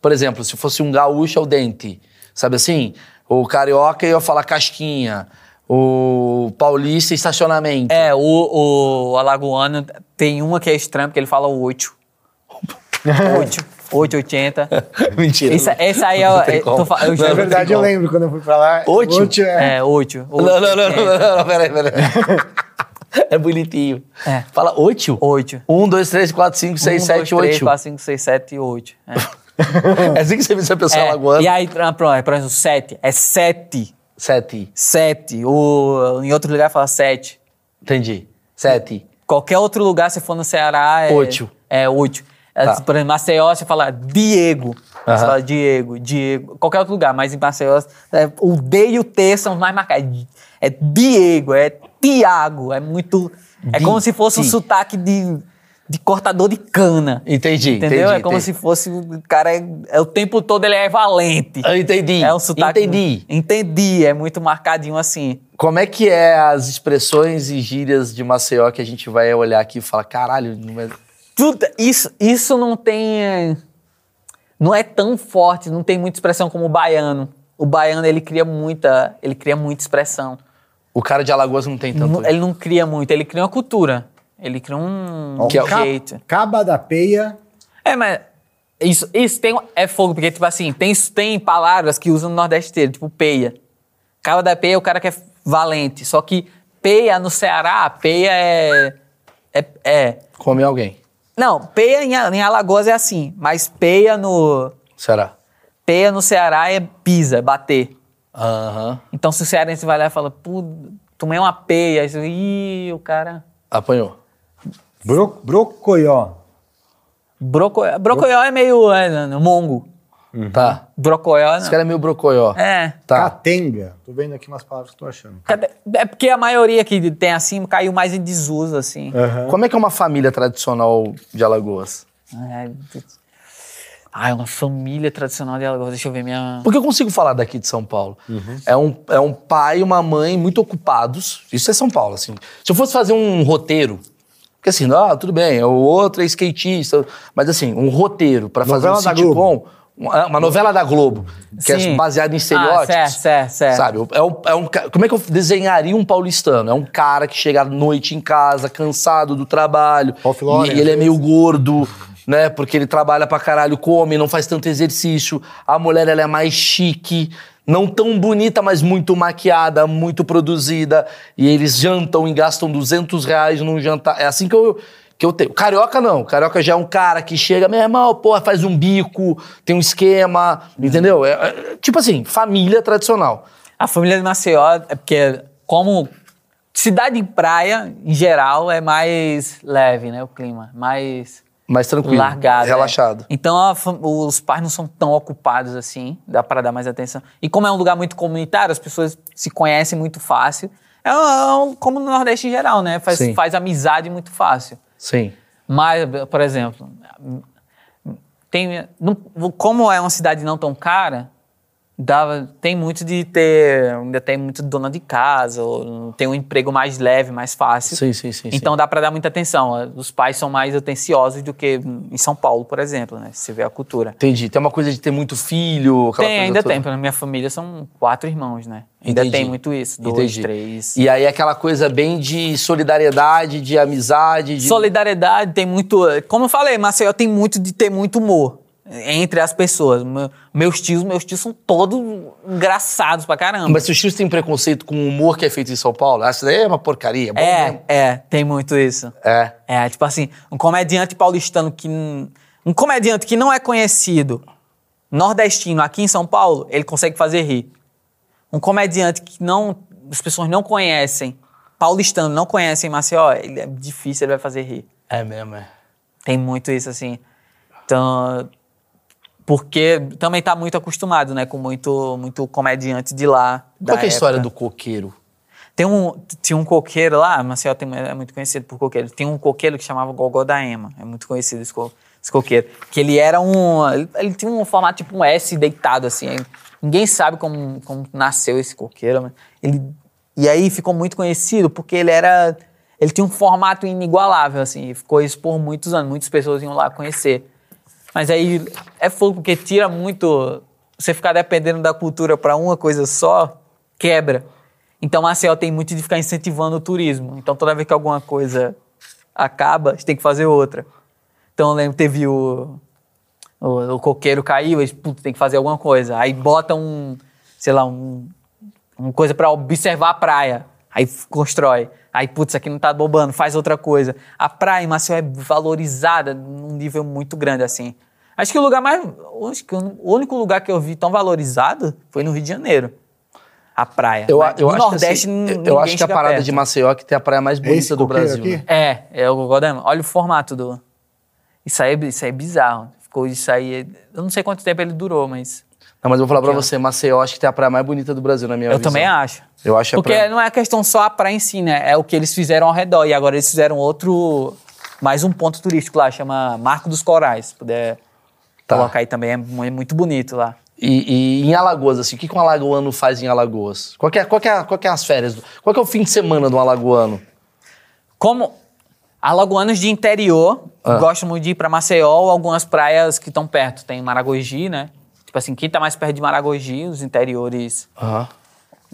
Por exemplo, se fosse um gaúcho, é o dente. Sabe assim? O carioca ia falar casquinha. O paulista, estacionamento. É, o, o alagoano tem uma que é estranha, porque ele fala o 8. 8, 880. Mentira. Essa, essa aí é. Não é- tem como. tô eu Não, já- Na não verdade, tem eu como. lembro quando eu fui pra lá. Oito? Oito é. É, 8. Não, não, não, não, não, não, peraí, peraí. É bonitinho. É. Fala oito? 8. Um, dois, três, quatro, cinco, seis, sete, 3, oito. 4, 5, 6, 7 e 8. É. É assim que você vê a pessoa É, alagoana. E aí, pra- pronto, por exemplo, 7. É 7. Sete. 7. O, em outro lugar fala 7. Entendi. Sete. Qualquer outro lugar, se for no Ceará, é. Oito. É 8. Tá. Por exemplo, Maceió, você fala Diego. Você fala Diego, Diego. Qualquer outro lugar, mas em Maceió, é, o D e o T são os mais marcados. É Diego, é Tiago. É muito. É Di- como se fosse um sotaque de, de cortador de cana. Entendi, Entendeu? entendi, é como entendi. se fosse. O cara é, é o tempo todo ele é valente. Eu entendi. É um sotaque. Entendi. Entendi. É muito marcadinho assim. Como é que é as expressões e gírias de Maceió que a gente vai olhar aqui e falar, caralho, não é... Tudo, isso, isso não tem. é, Não é tão forte, não tem muita expressão como o baiano. O baiano ele cria muita, ele cria muita expressão. O cara de Alagoas não tem tanto. Ele não cria muito, ele cria uma cultura. Ele cria um Ó, Que é jeito. Caba da Peia. É, mas isso, isso tem, é fogo, porque, tipo assim, tem, tem palavras que usam no Nordeste inteiro, tipo peia. Cabo da peia é o cara que é valente. Só que peia no Ceará, peia é. É. é Come alguém. Não, peia em, em Alagoas é assim, mas peia no. Será? Peia no Ceará é pisa, é bater. Aham. Então se o cearense vai lá e fala, pô, tomei uma peia, aí você, ih, o cara. Apanhou. Bro, brocoió. Brocoió, brocoió é meio é, no mongo. Tá. Brocoió Esse não. cara é meio brocoió. É. Tá. Catenga. Tô vendo aqui umas palavras que eu tô achando. É porque a maioria que tem assim caiu mais em desuso, assim. Aham. Como é que é uma família tradicional de Alagoas? Ai, putz. Ai, uma família tradicional de Alagoas. Deixa eu ver minha. Porque eu consigo falar daqui de São Paulo. É, um, é um pai e uma mãe muito ocupados. Isso é São Paulo, assim. Se eu fosse fazer um roteiro, porque assim, ah, tudo bem, o outro é skatista, mas assim, um roteiro pra fazer um sitcom, Uma, uma novela da Globo, que é Sim. baseada em Ah, estereótipos. certo, certo, certo. Sabe? É um, é um como é que eu desenharia um paulistano? É um cara que chega à noite em casa, cansado do trabalho. Lauren, e ele é meio gordo, né? Porque ele trabalha pra caralho, come, não faz tanto exercício. A mulher, ela é mais chique. Não tão bonita, mas muito maquiada, muito produzida. E eles jantam e gastam 200 reais num jantar. É assim que eu, que eu tenho. Carioca não. Carioca já é um cara que chega, meu irmão, porra, faz um bico, tem um esquema, entendeu? É, é, tipo assim, família tradicional. A família de Maceió é porque, como cidade em praia, em geral, é mais leve, né? O clima. Mais Mais tranquilo. largado. é. Relaxado. Então a fam- os pais não são tão ocupados assim, dá para dar mais atenção. E como é um lugar muito comunitário, as pessoas se conhecem muito fácil. É um- como no Nordeste em geral, né? Faz, Sim. faz amizade muito fácil. Sim. Mas, por exemplo, tem, como é uma cidade não tão cara, dava, tem muito de ter, ainda tem muito dona de casa, ou tem um emprego mais leve, mais fácil. Sim, sim, sim. Então dá para dar muita atenção. Os pais são mais atenciosos do que em São Paulo, por exemplo, né? Se vê a cultura. Entendi. Tem uma coisa de ter muito filho. aquela Tem, coisa ainda toda. tem. Na minha família são quatro irmãos, né? Ainda Entendi. tem muito isso. Dois, Entendi. três. E aí aquela coisa bem de solidariedade, de amizade, de. Solidariedade tem muito. Como eu falei, Maceió tem muito de ter muito humor entre as pessoas. Me- Meus tios, meus tios são todos engraçados pra caramba. Mas seus tios têm preconceito com o humor que é feito em São Paulo? Essa daí é uma porcaria. é, mesmo. é, tem muito isso. É. É, tipo assim, um comediante paulistano que. Um comediante que não é conhecido, nordestino, aqui em São Paulo, ele consegue fazer rir. Um comediante que não. As pessoas não conhecem, paulistano, não conhecem Maceió, ele é difícil, ele vai fazer rir. É mesmo, é. Tem muito isso, assim. Então. Porque também tá muito acostumado, né? Com muito, muito comediante de lá. da Qual é a história do coqueiro? Tem um, tinha um coqueiro lá, Maceió tem, é muito conhecido por coqueiro. Tem um coqueiro que chamava Gogó da Ema. É muito conhecido esse, co- esse coqueiro. Que ele era um. Ele, ele tinha um formato tipo um S deitado, assim. Aí Ninguém sabe como, como nasceu esse coqueiro. Ele, e aí ficou muito conhecido porque ele era. Ele tinha um formato inigualável, assim. E ficou isso por muitos anos. Muitas pessoas iam lá conhecer. Mas aí é fogo porque tira muito. Você ficar dependendo da cultura para uma coisa só, quebra. Então Maceió tem muito de ficar incentivando o turismo. Então toda vez que alguma coisa acaba, a gente tem que fazer outra. Então eu lembro teve o. O, o coqueiro caiu, eles putz, tem que fazer alguma coisa. Aí bota um, sei lá, um, uma coisa para observar a praia. Aí constrói. Aí, putz, aqui não tá bobando, faz outra coisa. A praia em Maceió é valorizada num nível muito grande, assim. Acho que o lugar mais. Acho que o único lugar que eu vi tão valorizado foi no Rio de Janeiro. A praia. Eu, eu no acho Nordeste, que, assim, eu- eu acho que a parada perto. de Maceió é que tem a praia mais esse bonita do coqueiro Brasil. aqui? né? É, é o Gogodama. Olha o formato do. Isso aí, é- isso aí é bizarro. Ficou isso aí. Eu não sei quanto tempo ele durou, mas. Não, mas eu vou falar pra você, Maceió acho que tem a praia mais bonita do Brasil, na minha Eu visão. também acho. Eu acho a Porque praia- não é questão só a praia em si, né? É o que eles fizeram ao redor. E agora eles fizeram outro. Mais um ponto turístico lá, chama Marco dos Corais. Se puder Tá. colocar aí também, é é muito bonito lá. E, e em Alagoas, assim, o que, que um alagoano faz em Alagoas? Qual que é, qual que é, qual que é as férias? Qual que é o fim de semana do alagoano? Como alagoanos de interior Ah. gostam muito de ir para Maceió ou algumas praias que estão perto. Tem Maragogi, né? Tipo assim, quem tá mais perto de Maragogi, os interiores, Aham.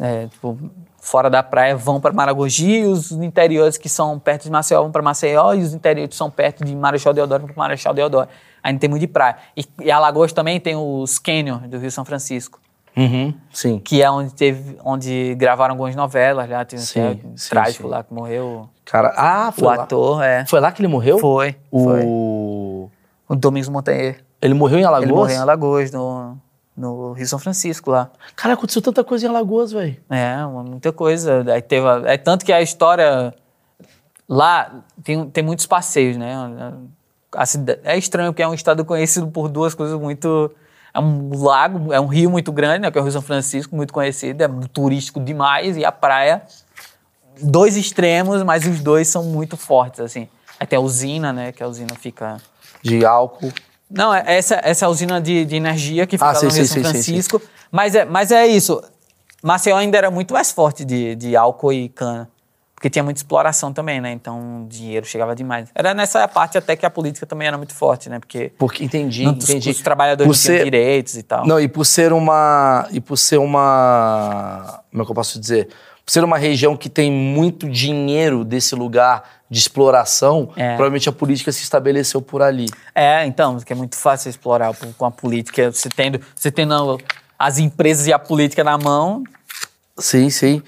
é, tipo, fora da praia vão para Maragogi, e os interiores que são perto de Maceió vão para Maceió, e os interiores que são perto de Marechal Deodoro vão para Marechal Deodoro. Ainda tem muito de praia. E, e Alagoas também tem os canyons do Rio São Francisco, Uhum. Sim. que é onde teve, onde gravaram algumas novelas, já tem Sim, um sim, trágico sim. lá que morreu. Cara, ah, foi O lá. ator, é. Foi lá que ele morreu? Foi, foi. O... O Domingos Montanher. Ele morreu em Alagoas? Ele morreu em Alagoas, no, no Rio São Francisco lá. Cara, aconteceu tanta coisa em Alagoas, velho. É, muita coisa. Aí teve, é tanto que a história lá tem, tem muitos passeios, né? É estranho porque é um estado conhecido por duas coisas muito é um lago, é um rio muito grande, né, que é o Rio São Francisco, muito conhecido, é turístico demais e a praia dois extremos, mas os dois são muito fortes assim. Tem a usina, né, que a usina fica De álcool. não, é- essa, essa é a usina de, de energia que fica Ah, lá sim, no Rio sim, São sim, sim, Francisco. Mas, é, mas é isso. Maceió ainda era muito mais forte de, de álcool e cana. Porque tinha muita exploração também, né? Então o dinheiro chegava demais. Era nessa parte até que a política também era muito forte, né? Porque. Porque entendi, não, entendi. Os, os trabalhadores Por ser- direitos e tal. Não, e por ser uma. E por ser uma. Como é que eu posso dizer? Por ser uma região que tem muito dinheiro desse lugar de exploração, É. provavelmente a política se estabeleceu por ali. É, então, que é muito fácil explorar com- com a política. Você tendo, você tendo as empresas e a política na mão. Sim, sim.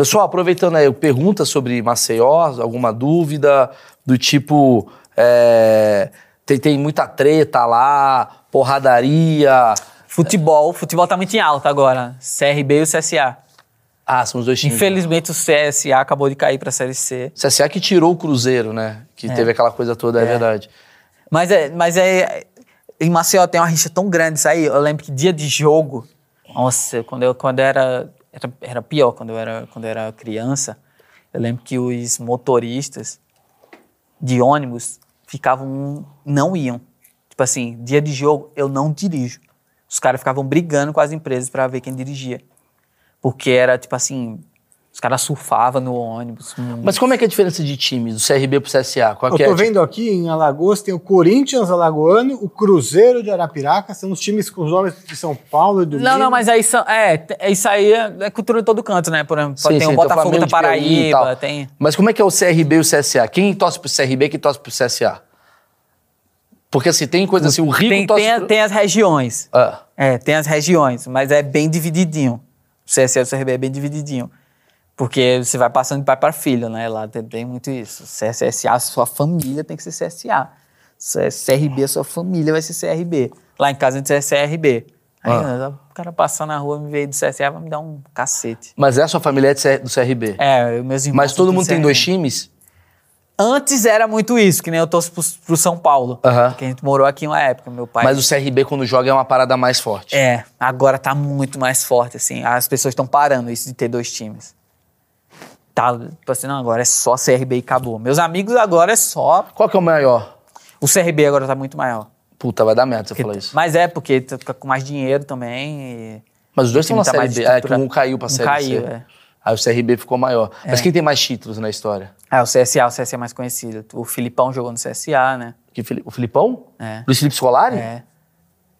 Pessoal, aproveitando aí, pergunta sobre Maceió, alguma dúvida do tipo. é, tem, tem muita treta lá, porradaria. Futebol, futebol tá muito em alta agora. CRB e o CSA. Ah, são os dois times. Infelizmente o CSA acabou de cair pra Série C. CSA que tirou o Cruzeiro, né? Que teve aquela coisa toda, é, verdade. Mas é, mas é. Em Maceió tem uma rixa tão grande isso aí. Eu lembro que dia de jogo. Nossa, quando eu quando era, era. Era pior quando eu era, quando eu era criança. Eu lembro que os motoristas de ônibus ficavam. não iam. Tipo assim, dia de jogo eu não dirijo. Os caras ficavam brigando com as empresas pra ver quem dirigia. Porque era tipo assim. Os caras surfavam no ônibus. hum, Mas como é que é a diferença de time, do CRB pro CSA? Qual Eu é? tô vendo aqui em Alagoas tem o Corinthians Alagoano, o Cruzeiro de Arapiraca, são os times com os nomes de São Paulo e do Não, Rio. não, mas aí são, é, t- isso aí é, é cultura de todo canto, né? Por exemplo, Sim, tem sim, o Botafogo da Paraíba, tal. tem. Mas como é que é o CRB e o CSA? Quem torce pro CRB e quem torce pro CSA? Porque assim, tem coisa assim, o Rio Tem, torce tem, pro... tem as regiões. Ah, É, tem as regiões, mas é bem divididinho. O CSA e o CRB é bem divididinho. Porque você vai passando de pai para filho, né? Lá tem, tem muito isso. CSA, sua família tem que ser CSA. CRB, sua família vai ser CRB. Lá em casa a gente é CRB. Aí Ah. o cara passar na rua, me veio do CSA, vai me dar um cacete. mas é a sua família é do CRB? É, meus irmãos. Mas todo mundo tem dois times? Antes era muito isso, que nem eu torço pro, pro São Paulo. Aham. Que a gente morou aqui uma época, meu pai. Mas o CRB, quando joga, é uma parada mais forte. É, agora tá muito mais forte, assim. As pessoas estão parando isso de ter dois times. Tá, tipo assim, não, agora é só CRB e acabou. Meus amigos agora é só. Qual que é o maior? O CRB agora tá muito maior. Puta, vai dar merda você Porque- falar isso. Mas é, porque tu fica com mais dinheiro também. Mas os dois estão na tá mais Série B. É que um caiu pra Um Série caiu, C. é. Aí o CRB ficou maior. Mas quem tem mais títulos na história? É, o CSA, o CSA é mais conhecido. O Filipão jogou no CSA, né? Que O Filipão? É. Luiz Felipe Scolari? É.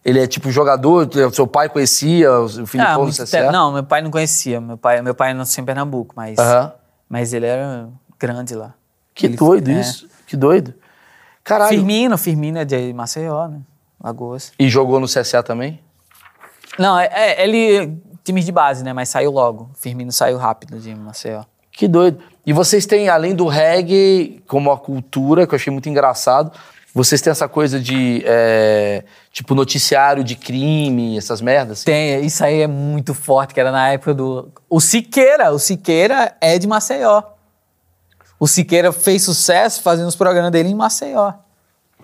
Ele é tipo jogador, seu pai conhecia o Filipão Ah, do CSA? tempo. Não, meu pai não conhecia. Meu pai, meu pai nasceu em Pernambuco, mas, Aham. Mas ele era grande lá. Que Ele- doido é. isso. Que doido. Caralho. Firmino, Firmino é de Maceió, né? Lagoas. E jogou no CSA também? Não, é, é, ele. Times de base, né? Mas saiu logo. Firmino saiu rápido de Maceió. Que doido. E vocês têm, além do reggae, como a cultura, que eu achei muito engraçado, vocês têm essa coisa de, é, tipo, noticiário de crime, essas merdas? Tem, isso aí é muito forte, que era na época do. O Siqueira, o Siqueira é de Maceió. O Siqueira fez sucesso fazendo os programas dele em Maceió.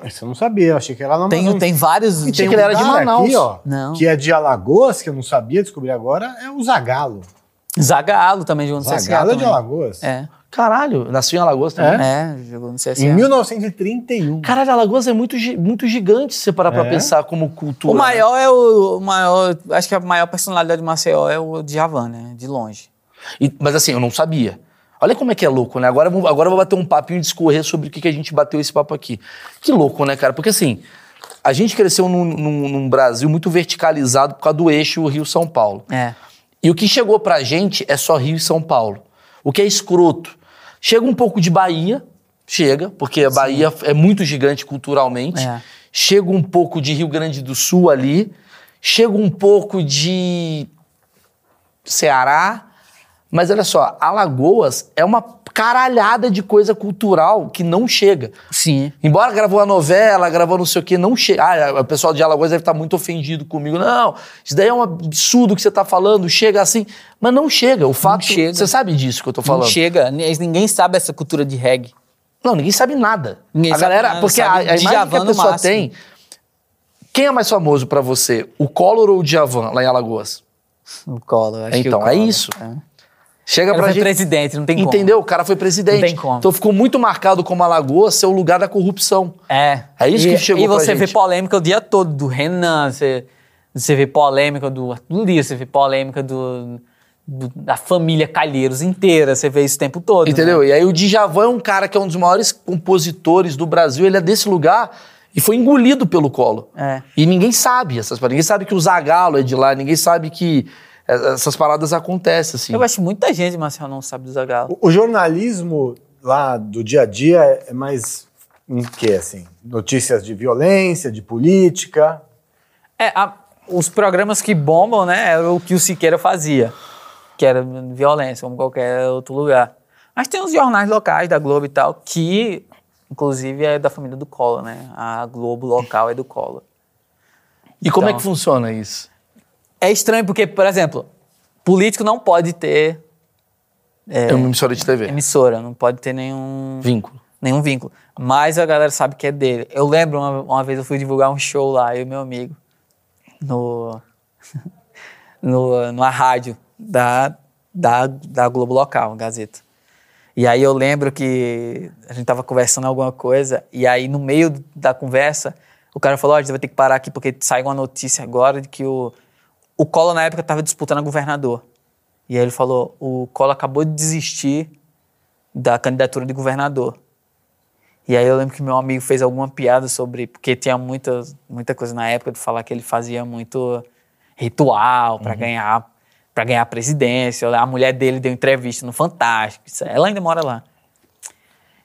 Isso eu não sabia, eu achei que era lá no Tem, tem vários. E Tem que ele era de Manaus. Aqui, ó, Não. Que é de Alagoas, que eu não sabia, descobri agora, é o Zagalo. Zagalo também jogou no CSA. Zagalo é de também. Alagoas. É. Caralho, nasceu em Alagoas também? É, jogou no CSA. Em 1931. Caralho, Alagoas é muito, muito gigante se você parar pra É. pensar como cultura. O né? maior é o, o maior. Acho que a maior personalidade de Maceió é o Djavan, né? De longe. E- mas assim, eu não sabia. Olha como é que é louco, né? Agora, eu vou- agora eu vou bater um papinho e discorrer sobre o que, que a gente bateu esse papo aqui. Que louco, né, cara? Porque assim, a gente cresceu num, num- num Brasil muito verticalizado por causa do eixo Rio-São Paulo. É. E o que chegou pra gente é só Rio e São Paulo. O que é escroto. Chega um pouco de Bahia, chega, porque a Bahia é muito gigante culturalmente. É. Chega um pouco de Rio Grande do Sul ali. Chega um pouco de Ceará. Mas olha só, Alagoas é uma caralhada de coisa cultural que não chega. Sim. Embora gravou a novela, gravou não sei o que, não chega. Ah, o pessoal de Alagoas deve estar muito ofendido comigo. Não, isso daí é um absurdo que você está falando, chega assim. Mas não chega. O fato. chega. Você sabe disso que eu tô Não falando? chega. Ni- Ninguém sabe essa cultura de reggae. Não, ninguém sabe nada. Ninguém a sabe galera. nada, porque a, sabe a imagem que a pessoa tem. Quem é mais famoso pra você? O Collor ou o Djavan lá em Alagoas? O Collor. Acho que Então, o é Collor, isso. é. Chega pra foi gente. presidente, não tem como. Entendeu? O cara foi presidente. Não tem como. Então ficou muito marcado como Alagoas ser o lugar da corrupção. É. É isso e, que chegou E você vê polêmica o dia todo do Renan, você, você vê polêmica do Arthur Lira, você vê polêmica do, da família Calheiros inteira, você vê isso o tempo todo. Entendeu? Né? E aí o Djavan é um cara que é um dos maiores compositores do Brasil, ele é desse lugar e foi engolido pelo colo. É. E ninguém sabe essas. Ninguém sabe que o Zagalo é de lá, ninguém sabe que essas paradas acontecem, assim. Eu acho que muita gente, Marcelo, não sabe do Zagalo. O, o jornalismo lá do dia a dia é mais em que, assim? Notícias de violência, de política? É, a- os programas que bombam, né, era o que o Siqueira fazia, que era violência, como qualquer outro lugar. Mas tem os jornais locais da Globo e tal, que, inclusive, é da família do Collor, né? A Globo local é do Collor. E como é Então- que funciona isso? É estranho porque, por exemplo, político não pode ter É, uma emissora de TV. emissora, não pode ter nenhum, Vínculo. nenhum vínculo. Mas a galera sabe que é dele. Eu lembro, uma, uma vez eu fui divulgar um show lá, eu e meu amigo, no, no, numa rádio da, da, da Globo Local, Gazeta. E aí eu lembro que a gente tava conversando alguma coisa, e aí no meio da conversa, o cara falou, ó, você vai ter que parar aqui porque saiu uma notícia agora de que o, o Collor na época tava disputando a governador. E aí ele falou, o Collor acabou de desistir da candidatura de governador. E aí eu lembro que meu amigo fez alguma piada sobre, porque tinha muita, muita coisa na época de falar que ele fazia muito ritual para ganhar para ganhar a presidência. A mulher dele deu entrevista no Fantástico, isso- ela ainda mora lá.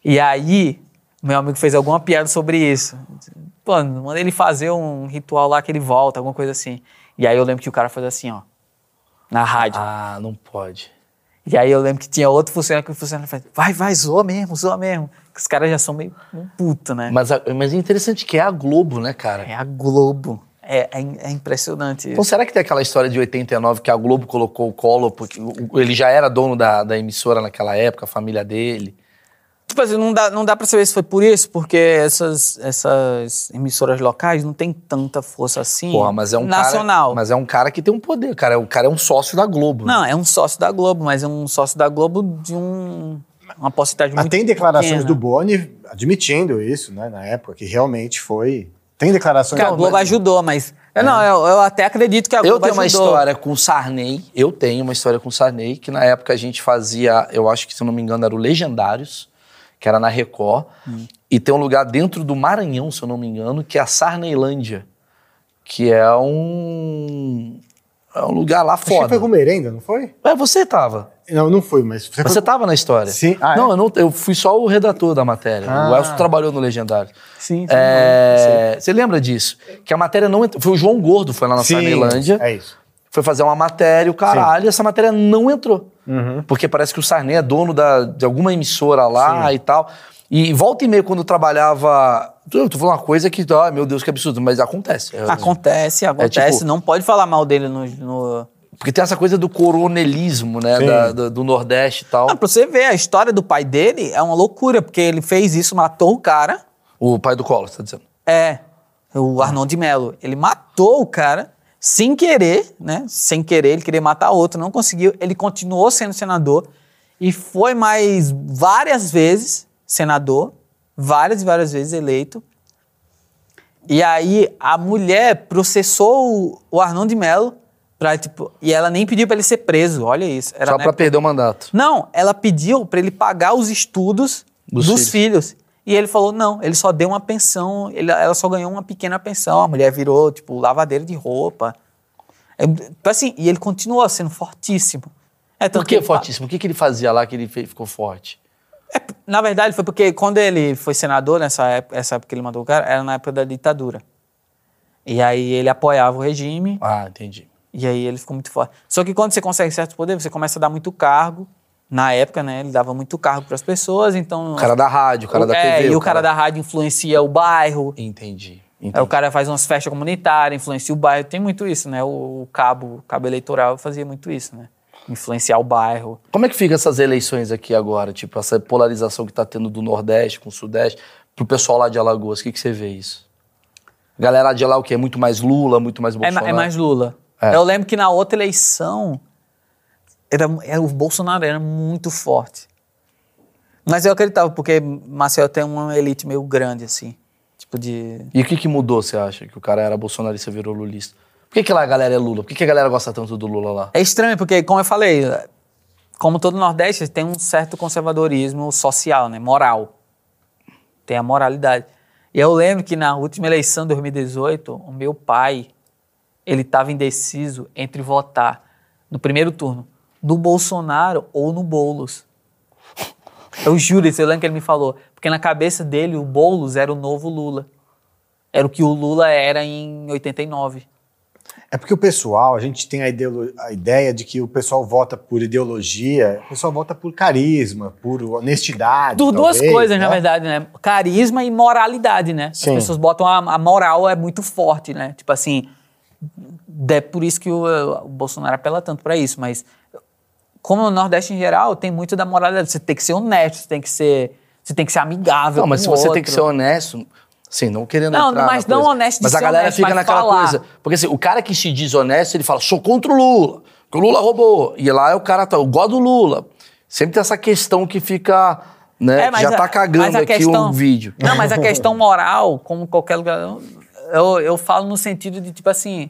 E aí meu amigo fez alguma piada sobre isso. Pô, manda ele fazer um ritual lá que ele volta, alguma coisa assim. E aí eu lembro que o cara fazia assim, ó, na rádio. Ah, não pode. E aí eu lembro que tinha outro funcionário que o funcionário fazia, vai, vai, zoa mesmo, zoa mesmo. Que os caras já são meio puto, né? Mas, a- mas é interessante que é a Globo, né, cara? É a Globo. É, é, é impressionante Então isso. será que tem aquela história de 89 que a Globo colocou o Collor porque ele já era dono da, da emissora naquela época, a família dele? Tipo assim, não dá, não dá pra saber se foi por isso, porque essas, essas emissoras locais não tem tanta força assim. Porra, mas é um nacional. cara, mas é um cara que tem um poder, cara. O cara é um sócio da Globo. Não, é um sócio da Globo, mas é um sócio da Globo de um, uma porcentagem Mas muito tem declarações pequena. do Boni admitindo isso, né, na época, que realmente foi. Tem declarações Que a Globo Boni. ajudou, mas... Eu, não, eu, eu até acredito que a Eu Globo tenho uma ajudou. história com o Sarney, eu tenho uma história com o Sarney, que na época a gente fazia, eu acho que se eu não me engano era o Legendários, que era na Record, Hum. e tem um lugar dentro do Maranhão, se eu não me engano, que é a Sarneilândia, que é um, é um lugar lá que foda. foi com merenda, não foi? É, você tava. Não, não fui, mas você, Você foi... tava na história. Sim. Ah, é? não, eu não, eu fui só o redator da matéria. Ah. O Elcio trabalhou no Legendário. Sim, sim. É, você lembra disso? Que a matéria não entrou. Foi o João Gordo, foi lá na Sim, Sarneilândia. É isso. Foi fazer uma matéria, o caralho, e essa matéria não entrou. Uhum. Porque parece que o Sarney é dono da, de alguma emissora lá e tal. E volta e meia, quando eu trabalhava. Eu tô falando uma coisa que, ai meu Deus, que absurdo, mas acontece. É, Acontece, acontece. tipo- não pode falar mal dele no... no... Porque tem essa coisa do coronelismo, né? Sim. da- do, Nordeste e tal. Ah, pra você ver, a história do pai dele é uma loucura, porque ele fez isso, matou o cara. O pai do Collor, você tá dizendo. É, o Arnaldo de Mello. Ele matou o cara sem querer, né? Sem querer, ele queria matar outro, não conseguiu. Ele continuou sendo senador e foi mais várias vezes senador, várias e várias vezes eleito. E aí a mulher processou o- Arnaldo de Mello pra, tipo, e ela nem pediu pra ele ser preso, olha isso. Era Só na pra perder o mandato. não, ela pediu pra ele pagar os estudos Dos dos, filhos. E ele falou: não, ele só deu uma pensão, ele- ela só ganhou uma pequena pensão. A mulher virou, tipo, lavadeira de roupa. É, tipo assim, e ele continuou sendo fortíssimo. É, Por que fa- fortíssimo? O que, que ele fazia lá que ele ficou forte? É, na verdade, foi porque quando ele foi senador, nessa época, essa época que ele mandou o cara, era na época da ditadura. E aí ele apoiava o regime, Ah, entendi. E aí ele ficou muito forte. Só que quando você consegue certo poder, você começa a dar muito cargo. Na época, né? Ele dava muito cargo para as pessoas, então. O cara da rádio, o cara da é, TV. E o cara da rádio influencia o bairro. Entendi. Aí entendi. o cara faz umas festas comunitárias, influencia o bairro. Tem muito isso, né? O, o cabo, o cabo eleitoral fazia muito isso, né? Influenciar o bairro. Como é que fica essas eleições aqui agora? Tipo, essa polarização que tá tendo do Nordeste com o Sudeste, pro pessoal lá de Alagoas, o que, que você vê isso? Galera lá de lá o quê? É muito mais Lula, muito mais É, ma- Bolsonaro? é mais Lula. É. Eu lembro que na outra eleição, era, era- o Bolsonaro era muito forte. Mas eu acreditava, porque Marcel tem uma elite meio grande, assim. Tipo de. E o que, que mudou, você acha? Que o cara era bolsonarista e virou lulista? Por que, que lá a galera é Lula? Por que, que a galera gosta tanto do Lula lá? É estranho, porque, como eu falei, como todo Nordeste, tem um certo conservadorismo social, né? Moral. Tem a moralidade. E eu lembro que na última eleição de 2018, o meu pai, ele estava indeciso entre votar no primeiro turno no Bolsonaro ou no Boulos. Eu juro eu lembro que ele me falou. Porque na cabeça dele, o Boulos era o novo Lula. Era o que o Lula era em 89. É porque o pessoal, a gente tem a, a, ideia de que o pessoal vota por ideologia, o pessoal vota por carisma, por honestidade. Por duas coisas, né? na verdade, né? Carisma e moralidade, né? Sim. As pessoas botam a, a, moral é muito forte, né? Tipo assim, é por isso que o, o Bolsonaro apela tanto para isso, mas como no Nordeste em geral, tem muito da moralidade. Você tem que ser honesto, você tem que ser, você tem que ser amigável. Não, mas se você outro. tem que ser honesto, Sim, não querendo não, entrar mas não honesto de Mas a galera honesto, fica naquela falar. coisa. Porque assim, o cara que se diz honesto, ele fala, sou contra o Lula, que o Lula roubou. E lá é o cara, tá, eu gosto do Lula. Sempre tem essa questão que fica, né, É, que já a- tá cagando aqui questão- o vídeo. Não, mas a questão moral, como qualquer lugar, eu, eu falo no sentido de, tipo assim,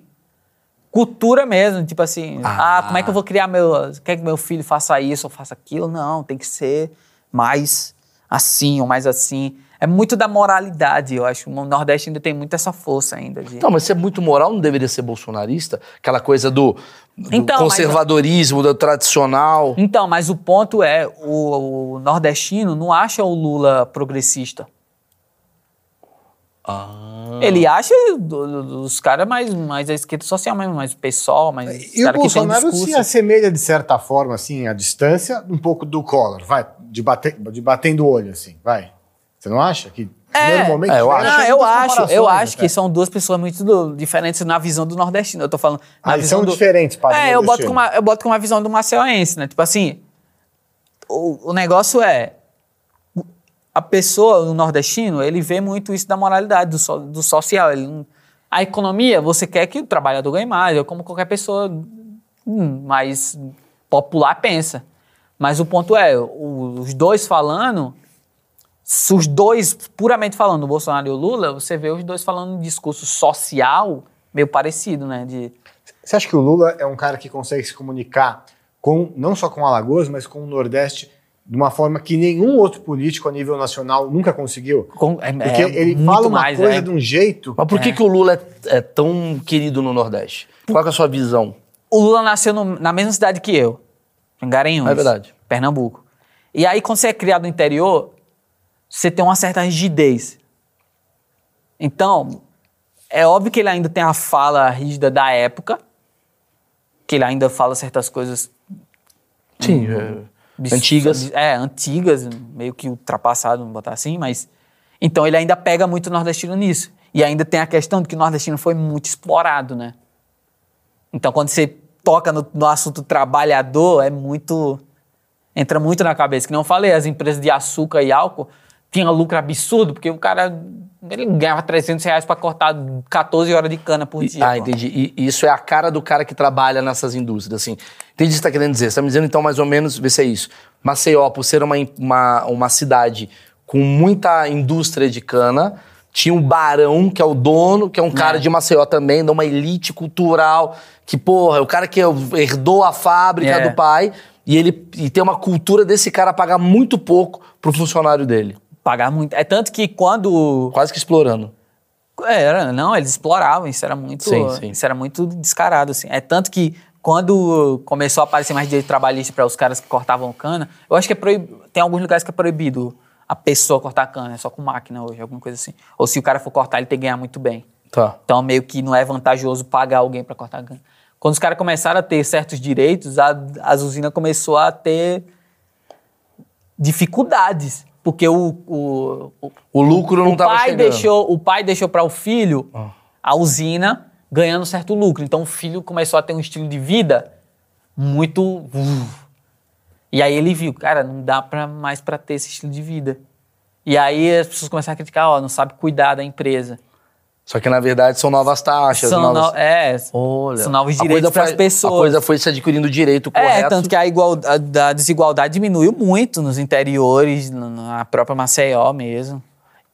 cultura mesmo, tipo assim, Ah. ah, como é que eu vou criar meu, quer que meu filho faça isso ou faça aquilo? Não, tem que ser mais assim ou mais assim. É muito da moralidade, eu acho. O Nordeste ainda tem muito essa força ainda. De... Não, mas se é muito moral, não deveria ser bolsonarista? Aquela coisa do, do Então, mas- conservadorismo, do tradicional. Então, mas o ponto é, o, o nordestino não acha o Lula progressista. Ah. Ele acha dos caras mais, mais à esquerda social mesmo, mais pessoal, mais E o Bolsonaro se assemelha, de certa forma, assim, à distância, um pouco do Collor, vai, de, bater, de batendo o olho, assim, vai. Você não acha? Que É. normalmente... É, eu acho. Não, eu muitas acho, eu acho até. que são duas pessoas muito do- diferentes na visão do nordestino. Eu tô falando na Ah, visão são do... diferentes, padre É, eu boto, com uma, eu boto com uma visão do maceiense, né? Tipo assim, o, o negócio é a pessoa, o nordestino, ele vê muito isso da moralidade, do, so- do social. Ele a economia, você quer que o trabalhador ganhe mais, é como qualquer pessoa hum, mais popular pensa. Mas o ponto é, os dois falando, os dois, puramente falando, o Bolsonaro e o Lula, você vê os dois falando um discurso social meio parecido, né? De, Você acha que o Lula é um cara que consegue se comunicar com não só com Alagoas, mas com o Nordeste de uma forma que nenhum outro político a nível nacional nunca conseguiu? com- é- Porque é ele fala uma mais, coisa é. de um jeito. Mas por que, que o Lula é, é tão querido no Nordeste? Qual é a sua visão? O Lula nasceu no- na mesma cidade que eu, em Garanhuns. É verdade. Pernambuco. E aí, quando você é criado no interior, você tem uma certa rigidez. Então, é óbvio que ele ainda tem a fala rígida da época, que ele ainda fala certas coisas Sim, Uhum. Antigas. É, antigas, meio que ultrapassado, vamos botar assim, mas. Então ele ainda pega muito o nordestino nisso. E ainda tem a questão de que o nordestino foi muito explorado, né? Então quando você toca no, no assunto trabalhador, é muito. Entra muito na cabeça. Que não falei, as empresas de açúcar e álcool tinham lucro absurdo, porque o cara. Ele ganhava 300 reais pra cortar 14 horas de cana por dia. Ah, pô. entendi. E isso é a cara do cara que trabalha nessas indústrias, assim. Entendi o que você está querendo dizer. Você está me dizendo, então, mais ou menos, vê se é isso. Maceió, por ser uma, uma, uma cidade com muita indústria de cana, tinha um barão, que é o dono, que é um cara de Maceió também, de uma elite cultural, que, porra, é o cara que herdou a fábrica É. do pai, e ele e tem uma cultura desse cara pagar muito pouco pro funcionário dele. Pagar muito. É tanto que quando. Quase que explorando. É, Era, não, eles exploravam, isso era muito, Sim, sim. isso era muito descarado, assim. É tanto que quando começou a aparecer mais direito trabalhista para os caras que cortavam cana, eu acho que é proibido, tem alguns lugares que é proibido a pessoa cortar cana, é só com máquina hoje, alguma coisa assim. Ou se o cara for cortar, ele tem que ganhar muito bem. Tá. Então meio que não é vantajoso pagar alguém para cortar cana. Quando os caras começaram a ter certos direitos, a, as usinas começou a ter dificuldades, porque o, o, o O lucro não o estava pai chegando. deixou o pai deixou para o filho a usina ganhando certo lucro então o filho começou a ter um estilo de vida muito uh. e aí ele viu cara não dá para mais para ter esse estilo de vida e aí as pessoas começaram a criticar ó não sabe cuidar da empresa Só que, na verdade, são novas taxas, são, novas... no- é, Olha, são novos direitos para as pessoas A coisa foi se adquirindo direito é, correto. tanto que a, igual, a, a desigualdade diminuiu muito nos interiores, na própria Maceió mesmo.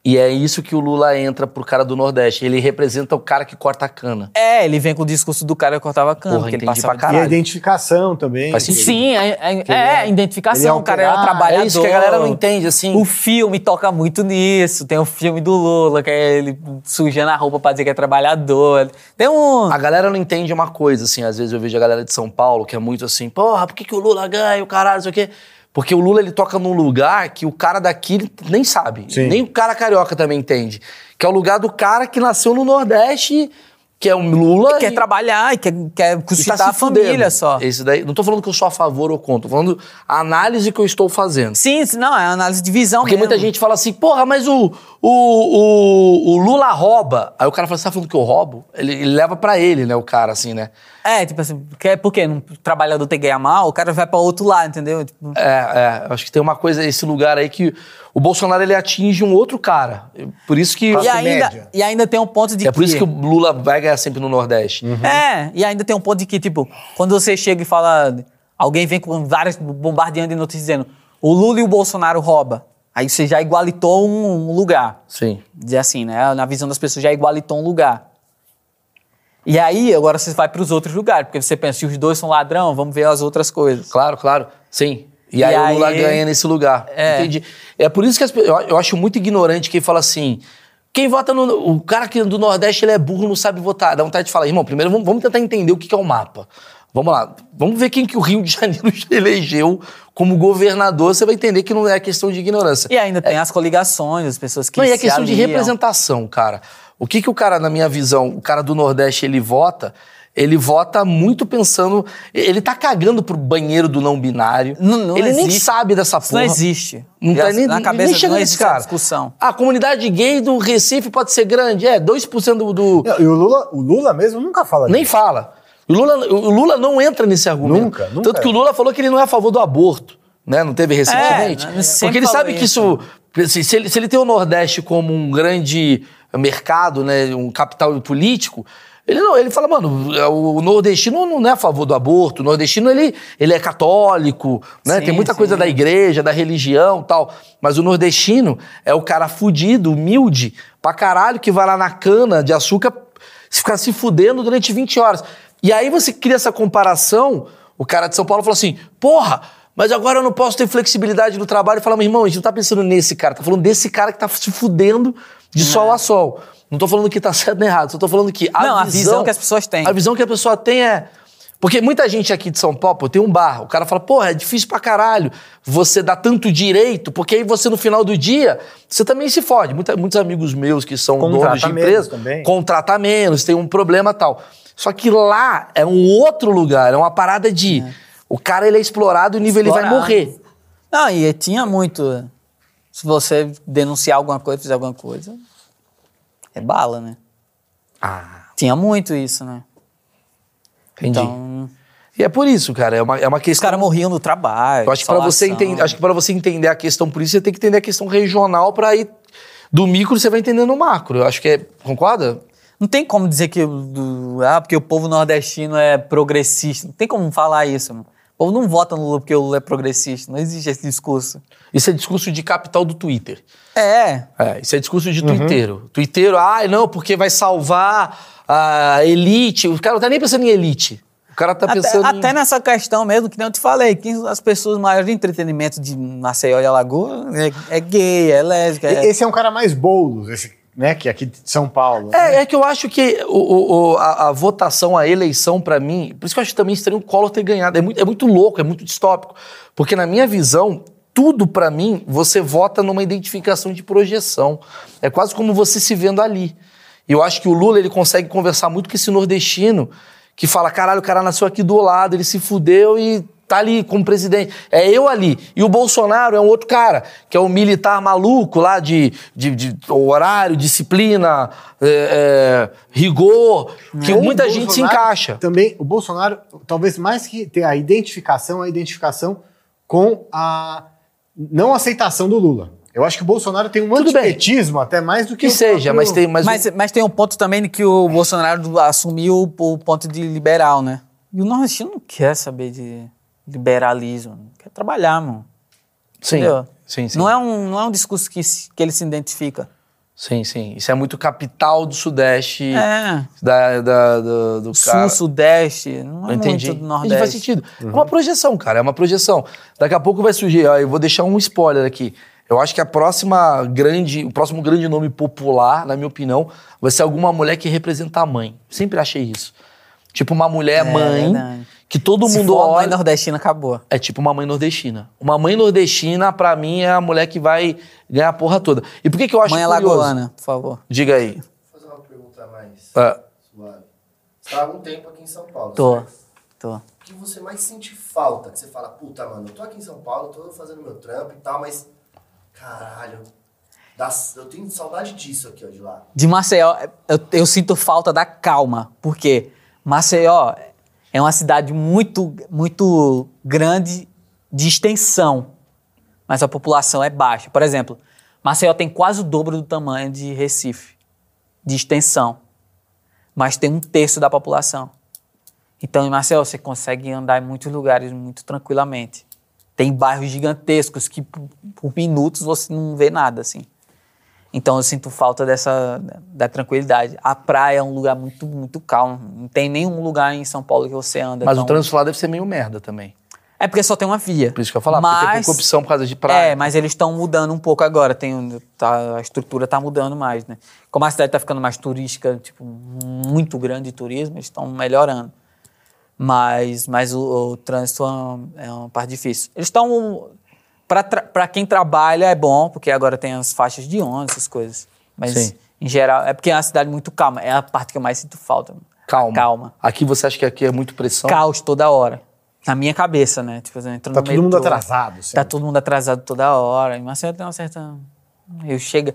E é isso que o Lula entra pro cara do Nordeste. Ele representa o cara que corta a cana. É, ele vem com o discurso do cara que cortava a cana. Porra, que ele passava pra E a caralho. identificação também. Faz sentido. Sim, é, é, é, é- a identificação, é o cara era trabalhador. É isso que a galera não entende, assim. O filme toca muito nisso. Tem o filme do Lula, que é ele sujando a roupa pra dizer que é trabalhador. Tem um... A galera não entende uma coisa, assim, às vezes eu vejo a galera de São Paulo que é muito assim, porra, por que, que o Lula ganha, o caralho, não sei o quê. Porque o Lula ele toca num lugar que o cara daqui nem sabe. Sim. Nem o cara carioca também entende. Que é o lugar do cara que nasceu no Nordeste, que é o Lula. quer e- trabalhar e quer, quer e tá a família fudendo. só. Esse daí, não tô falando que eu sou a favor ou contra, tô falando a análise que eu estou fazendo. Sim, sim, não, é análise de visão Porque mesmo. muita gente fala assim, porra, mas o, o, o, o Lula rouba. Aí o cara fala, você tá falando que eu roubo? Ele, ele leva pra ele, né, o cara, assim, né? É, tipo assim, porque, por quê? Um trabalhador tem que ganhar mal, o cara vai pra outro lado, entendeu? Tipo, É, é, acho que tem uma coisa, esse lugar aí que o Bolsonaro ele atinge um outro cara. Por isso que. e, ainda, média. e ainda tem um ponto de É por que... isso que o Lula vai ganhar sempre no Nordeste. É, e ainda tem um ponto de que, tipo, quando você chega e fala. Alguém vem com várias bombardeando de notícias dizendo o Lula e o Bolsonaro rouba. Aí você já igualitou um, um lugar. Sim. Dizer assim, né? Na visão das pessoas já igualitou um lugar. E aí, agora você vai para os outros lugares, porque você pensa, se os dois são ladrão, vamos ver as outras coisas. Claro, claro. Sim. E, E aí, o Lula aí- ganha nesse lugar. É. Entendi. É por isso que as eu, eu acho muito ignorante quem fala assim. Quem vota no. O cara que do Nordeste ele é burro, não sabe votar. Dá vontade de falar, irmão, primeiro vamos, vamos tentar entender o que, que é o mapa. Vamos lá. Vamos ver quem que o Rio de Janeiro elegeu como governador. Você vai entender que não é questão de ignorância. E ainda tem as coligações, as pessoas que Não, e é questão de aliam. representação, cara. O que que o cara, na minha visão, o cara do Nordeste, ele vota? Ele vota muito pensando. Ele tá cagando pro banheiro do não binário. Não- não ele nem existe. sabe dessa Isso porra. não existe. Não tá nem, na cabeça nem chega não nesse cara. discussão. A comunidade gay do Recife pode ser grande? É, 2% do. do E o Lula, o Lula mesmo nunca fala nem disso. fala. O Lula, o Lula não entra nesse argumento. Nunca, nunca Tanto que o. Lula falou que ele não é a favor do aborto. Né? Não teve recentemente? É, Porque ele sabe que isso. Se, se ele, se ele tem o Nordeste como um grande mercado, né, um capital político, ele não, ele fala, mano, o nordestino não é a favor do aborto, o nordestino ele, ele é católico, né? Sim, tem muita coisa sim. da igreja, da religião tal. Mas o nordestino é o cara fudido, humilde, pra caralho, que vai lá na cana de açúcar se ficar se fudendo durante 20 horas. E aí você cria essa comparação, o cara de São Paulo falou assim, porra, mas agora eu não posso ter flexibilidade no trabalho. E fala, meu irmão, a gente não tá pensando nesse cara, tá falando desse cara que tá se fudendo de sol a sol. Não tô falando que tá certo nem errado, só tô falando que a Não, a visão... visão que as pessoas têm. A visão que a pessoa tem é... Porque muita gente aqui de São Paulo, pô, tem um bar, o cara fala, porra, é difícil pra caralho você dar tanto direito, porque aí você no final do dia, você também se fode. Muita- muitos amigos meus que são Contrata donos de empresa, também. contrata menos, tem um problema tal. Só que lá é um outro lugar, é uma parada de... O cara, ele é explorado e o nível ele vai Explorado. morrer. Não, e tinha muito. Se você denunciar alguma coisa, fizer alguma coisa, é bala, né? Ah, Tinha muito isso, né? entendi. Então, E é por isso, cara, é uma, é uma os questão... caras morriam no trabalho. Eu acho que para você entender, acho que para você entender a questão por isso você tem que entender a questão regional para ir do micro você vai entendendo o macro. Eu acho que é, concorda? Não tem como dizer que. ah, porque o povo nordestino é progressista. Não tem como falar isso, mano. O povo não vota no Lula porque o Lula é progressista. Não existe esse discurso. Isso é discurso de capital do Twitter. É. É, isso é discurso de twitteiro. Twitteiro, ai não, porque vai salvar a elite. O cara não tá nem pensando em elite. O cara tá Até, pensando até em... nessa questão mesmo, que nem eu te falei, que as pessoas maiores de entretenimento de Maceió e Alagoas é, é gay, é lésbica. E- É... Esse é um cara mais boulos, esse, né? Que é aqui de São Paulo. né? É, é que eu acho que o, o- a, a votação, a eleição, pra mim, por isso que eu acho também estranho o Collor ter ganhado. É muito, é muito louco, é muito distópico. Porque na minha visão, tudo pra mim, você vota numa identificação de projeção. É quase como você se vendo ali. E eu acho que o Lula ele consegue conversar muito com esse nordestino que fala: caralho, o cara nasceu aqui do lado, ele se fudeu e tá ali como presidente. É eu ali. E o Bolsonaro é um outro cara, que é o militar maluco lá de, de, de horário, disciplina, é, é, rigor, que Ou o muita gente se encaixa. Também, o Bolsonaro, talvez mais que ter a identificação, a identificação com a não aceitação do Lula. Eu acho que o Bolsonaro tem um Tudo bem. antipetismo até mais do que Que o seja, próprio- mas tem. Mas, Mas, mas tem um ponto também que o Bolsonaro assumiu o ponto de liberal, né? E o nordestino não quer saber de liberalismo, não quer trabalhar, mano. sim, sim, sim. Não, é um, não é um discurso que, que ele se identifica. Sim, sim. Isso é muito capital do Sudeste. É. Da, da, do, do Sul, cara. Sudeste, não é Entendi. muito do Entendi, Nordeste. faz sentido. É uma projeção, cara. É uma projeção. Daqui a pouco vai surgir. Ó, eu vou deixar um spoiler aqui. Eu acho que a próxima grande, o próximo grande nome popular, na minha opinião, vai ser alguma mulher que representa a mãe. Sempre achei isso. Tipo uma mulher É, mãe verdade. que todo Se mundo for a mãe olha. nordestina, acabou. É tipo uma mãe nordestina. Uma mãe nordestina, pra mim, é a mulher que vai ganhar a porra toda. E por que, que eu acho Mãe curioso? alagoana, por favor. Diga aí. Vou fazer uma pergunta mais Ah, suave. Você tá há algum tempo aqui em São Paulo, Tô, certo? tô. O que você mais sente falta? Que você fala, puta, mano, eu tô aqui em São Paulo, tô fazendo meu trampo e tal, mas. Caralho. eu tenho saudade disso aqui, ó, de lá. De Maceió, eu, eu sinto falta da calma, porque Maceió é uma cidade muito, muito grande de extensão, mas a população é baixa. Por exemplo, Maceió tem quase o dobro do tamanho de Recife, de extensão, mas tem um terço da população. Então, em Maceió, você consegue andar em muitos lugares muito tranquilamente. Tem bairros gigantescos que, por, por minutos, você não vê nada, assim. Então eu sinto falta dessa da tranquilidade. A praia é um lugar muito muito calmo. Não tem nenhum lugar em São Paulo que você anda. mas tão- o trânsito lá deve ser meio merda também. É porque só tem uma via. Por isso que eu porque tem Mas- pouca opção por causa de praia. É, mas eles estão mudando um pouco agora. Tem, tá- a estrutura está mudando mais, né? Como a cidade está ficando mais turística, tipo, muito grande de turismo, eles estão melhorando. Mas, mas o, o trânsito é uma, é uma parte difícil. Eles estão. Para quem trabalha é bom, porque agora tem as faixas de ônibus, essas coisas. Mas, Sim. em geral, é porque é uma cidade muito calma. É a parte que eu mais sinto falta. Calma. Calma. Aqui você acha que aqui é muito pressão? Caos toda hora. Na minha cabeça, né? Tipo, eu entro Tá no todo mundo metrô, atrasado. Tá sempre. todo mundo atrasado toda hora. Em Maceió tem uma certa. Eu, chega...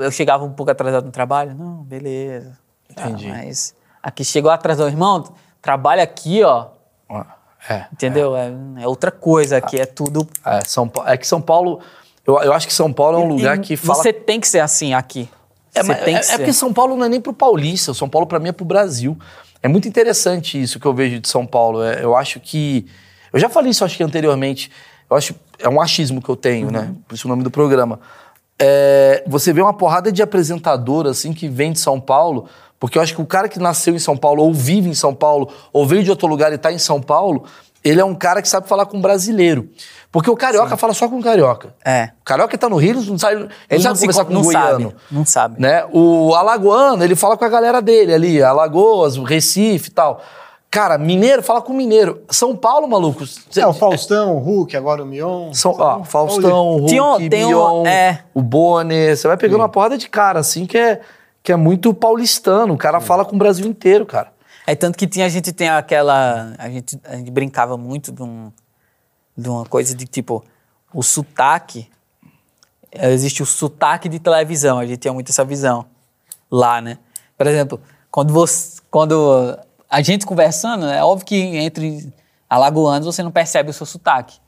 eu chegava um pouco atrasado no trabalho. Não, beleza. Entendi. mas aqui chegou atrasado. Irmão, trabalha aqui, ó. Ah, É. Entendeu? É, é outra coisa. Aqui é tudo. É, São é que São Paulo. Eu, eu acho que São Paulo é um lugar E que fala. Você tem que ser assim aqui. É, Você mas- tem é- que é ser. porque São Paulo não é nem pro paulista, São Paulo pra mim é pro Brasil. É muito interessante isso que eu vejo de São Paulo. É, eu acho que. Eu já falei isso, acho que anteriormente. Eu acho. É um achismo que eu tenho, né? Por isso o nome do programa. É, você vê uma porrada de apresentador, assim, que vem de São Paulo, porque eu acho que o cara que nasceu em São Paulo, ou vive em São Paulo, ou veio de outro lugar e tá em São Paulo, ele é um cara que sabe falar com brasileiro. Porque o carioca fala só com carioca. É. O carioca tá no Rio, ele não sabe, ele Ele não não, sabe se conversar co- com não o goiano sabe. Não sabe. né? O alagoano, ele fala com a galera dele ali, Alagoas, Recife e tal. Cara, mineiro fala com mineiro. São Paulo, maluco. cê- É, o Faustão, o Hulk, agora o Mion. São, ó, Faustão, Hulk, Tem um- tem um- Mion, é. o Bonner. Você vai pegando uma porrada de cara, assim, que é, que é muito paulistano. O cara fala com o Brasil inteiro, cara. É tanto que tinha, a gente tem aquela. A gente, a gente brincava muito de, um, de uma coisa de tipo. O sotaque. é, Existe o sotaque de televisão, a gente tinha muito essa visão lá, né? Por exemplo, quando você. Quando a gente conversando, é óbvio que entre alagoanos você não percebe o seu sotaque.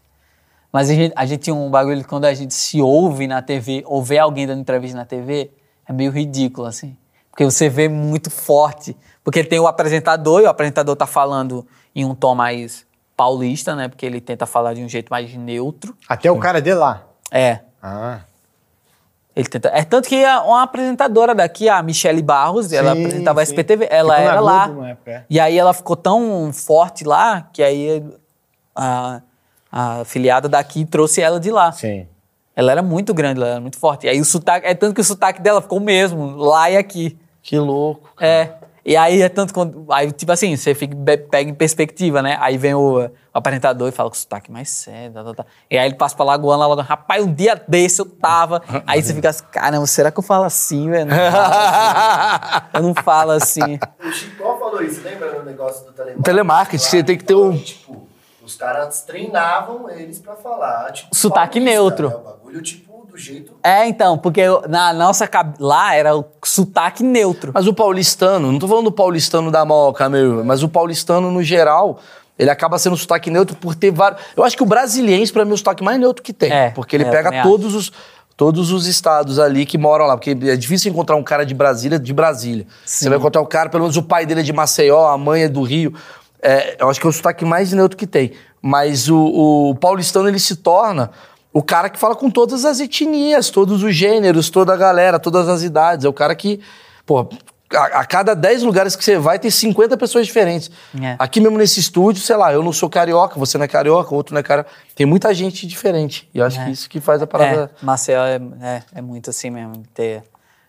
Mas a gente, a gente tinha um bagulho que quando a gente se ouve na TV, ou vê alguém dando entrevista na TV, é meio ridículo, assim. Porque você vê muito forte. Porque tem o apresentador, e o apresentador tá falando em um tom mais paulista, né? Porque ele tenta falar de um jeito mais neutro. Até o cara de lá. É. Ah. Ele tenta. É tanto que uma apresentadora daqui, a Michele Barros, ela Sim, apresentava a. SPTV, ela Ficou era lá. época, é. E aí ela ficou tão forte lá que aí a, a afiliada daqui trouxe ela de lá. Sim. Ela era muito grande, ela era muito forte. E aí o sotaque, é tanto que o sotaque dela ficou o mesmo, lá e aqui. Que louco. É. E aí é tanto quando. Aí, tipo assim, você fica, pega em perspectiva, né? Aí vem o, o apresentador e fala com sotaque mais sério. Tá, tá, tá. E aí ele passa pra Lagoana, Lagoana, rapaz, um dia desse eu tava. Aí você fica assim, caramba, será que eu falo assim, velho? Assim. Eu não falo assim. O Chicó falou isso, lembra no negócio do telemarketing? Telemarketing, você tem que ter um- Tipo, os caras treinavam eles pra falar, tipo... Sotaque paulista, neutro. né? O bagulho, tipo, do jeito... É, então, porque na nossa lá era o sotaque neutro. Mas o paulistano, não tô falando do paulistano da Moca, meu, mas o paulistano no geral, ele acaba sendo sotaque neutro por ter vários. Eu acho que o brasiliense, pra mim, é o sotaque mais neutro que tem. É, porque ele é, pega todos os, todos os estados ali que moram lá. Porque é difícil encontrar um cara de Brasília de Brasília. Você vai encontrar o cara, pelo menos o pai dele é de Maceió, a mãe é do Rio. É, eu acho que é o sotaque mais neutro que tem. Mas o, o paulistano, ele se torna o cara que fala com todas as etnias, todos os gêneros, toda a galera, todas as idades. É o cara que, pô, a, a cada 10 lugares que você vai, tem 50 pessoas diferentes. É. Aqui mesmo nesse estúdio, sei lá, eu não sou carioca, você não é carioca, outro não é carioca. Tem muita gente diferente. E eu acho É. que isso que faz a parada. É, Maceió é, é, é muito assim mesmo. Ter,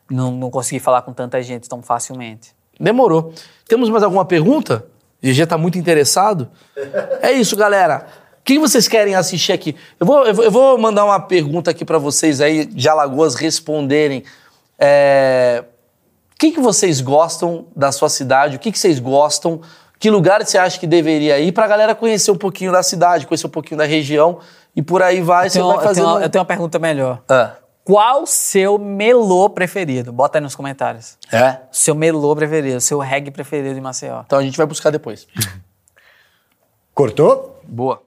não, não conseguir falar com tanta gente tão facilmente. Demorou. Temos mais alguma pergunta? GG tá muito interessado. É isso, galera. O que vocês querem assistir aqui? Eu vou, eu vou, mandar uma pergunta aqui pra vocês aí de Alagoas responderem. É, O que, que vocês gostam da sua cidade? O que, que vocês gostam? Que lugares você acha que deveria ir pra galera conhecer um pouquinho da cidade, conhecer um pouquinho da região e por aí vai, Eu você tenho, vai eu, tenho fazendo... uma, eu tenho uma pergunta melhor. Ah, Qual o seu melô preferido? Bota aí nos comentários. é? Seu melô preferido, seu reggae preferido de Maceió. Então a gente vai buscar depois. Cortou? Boa.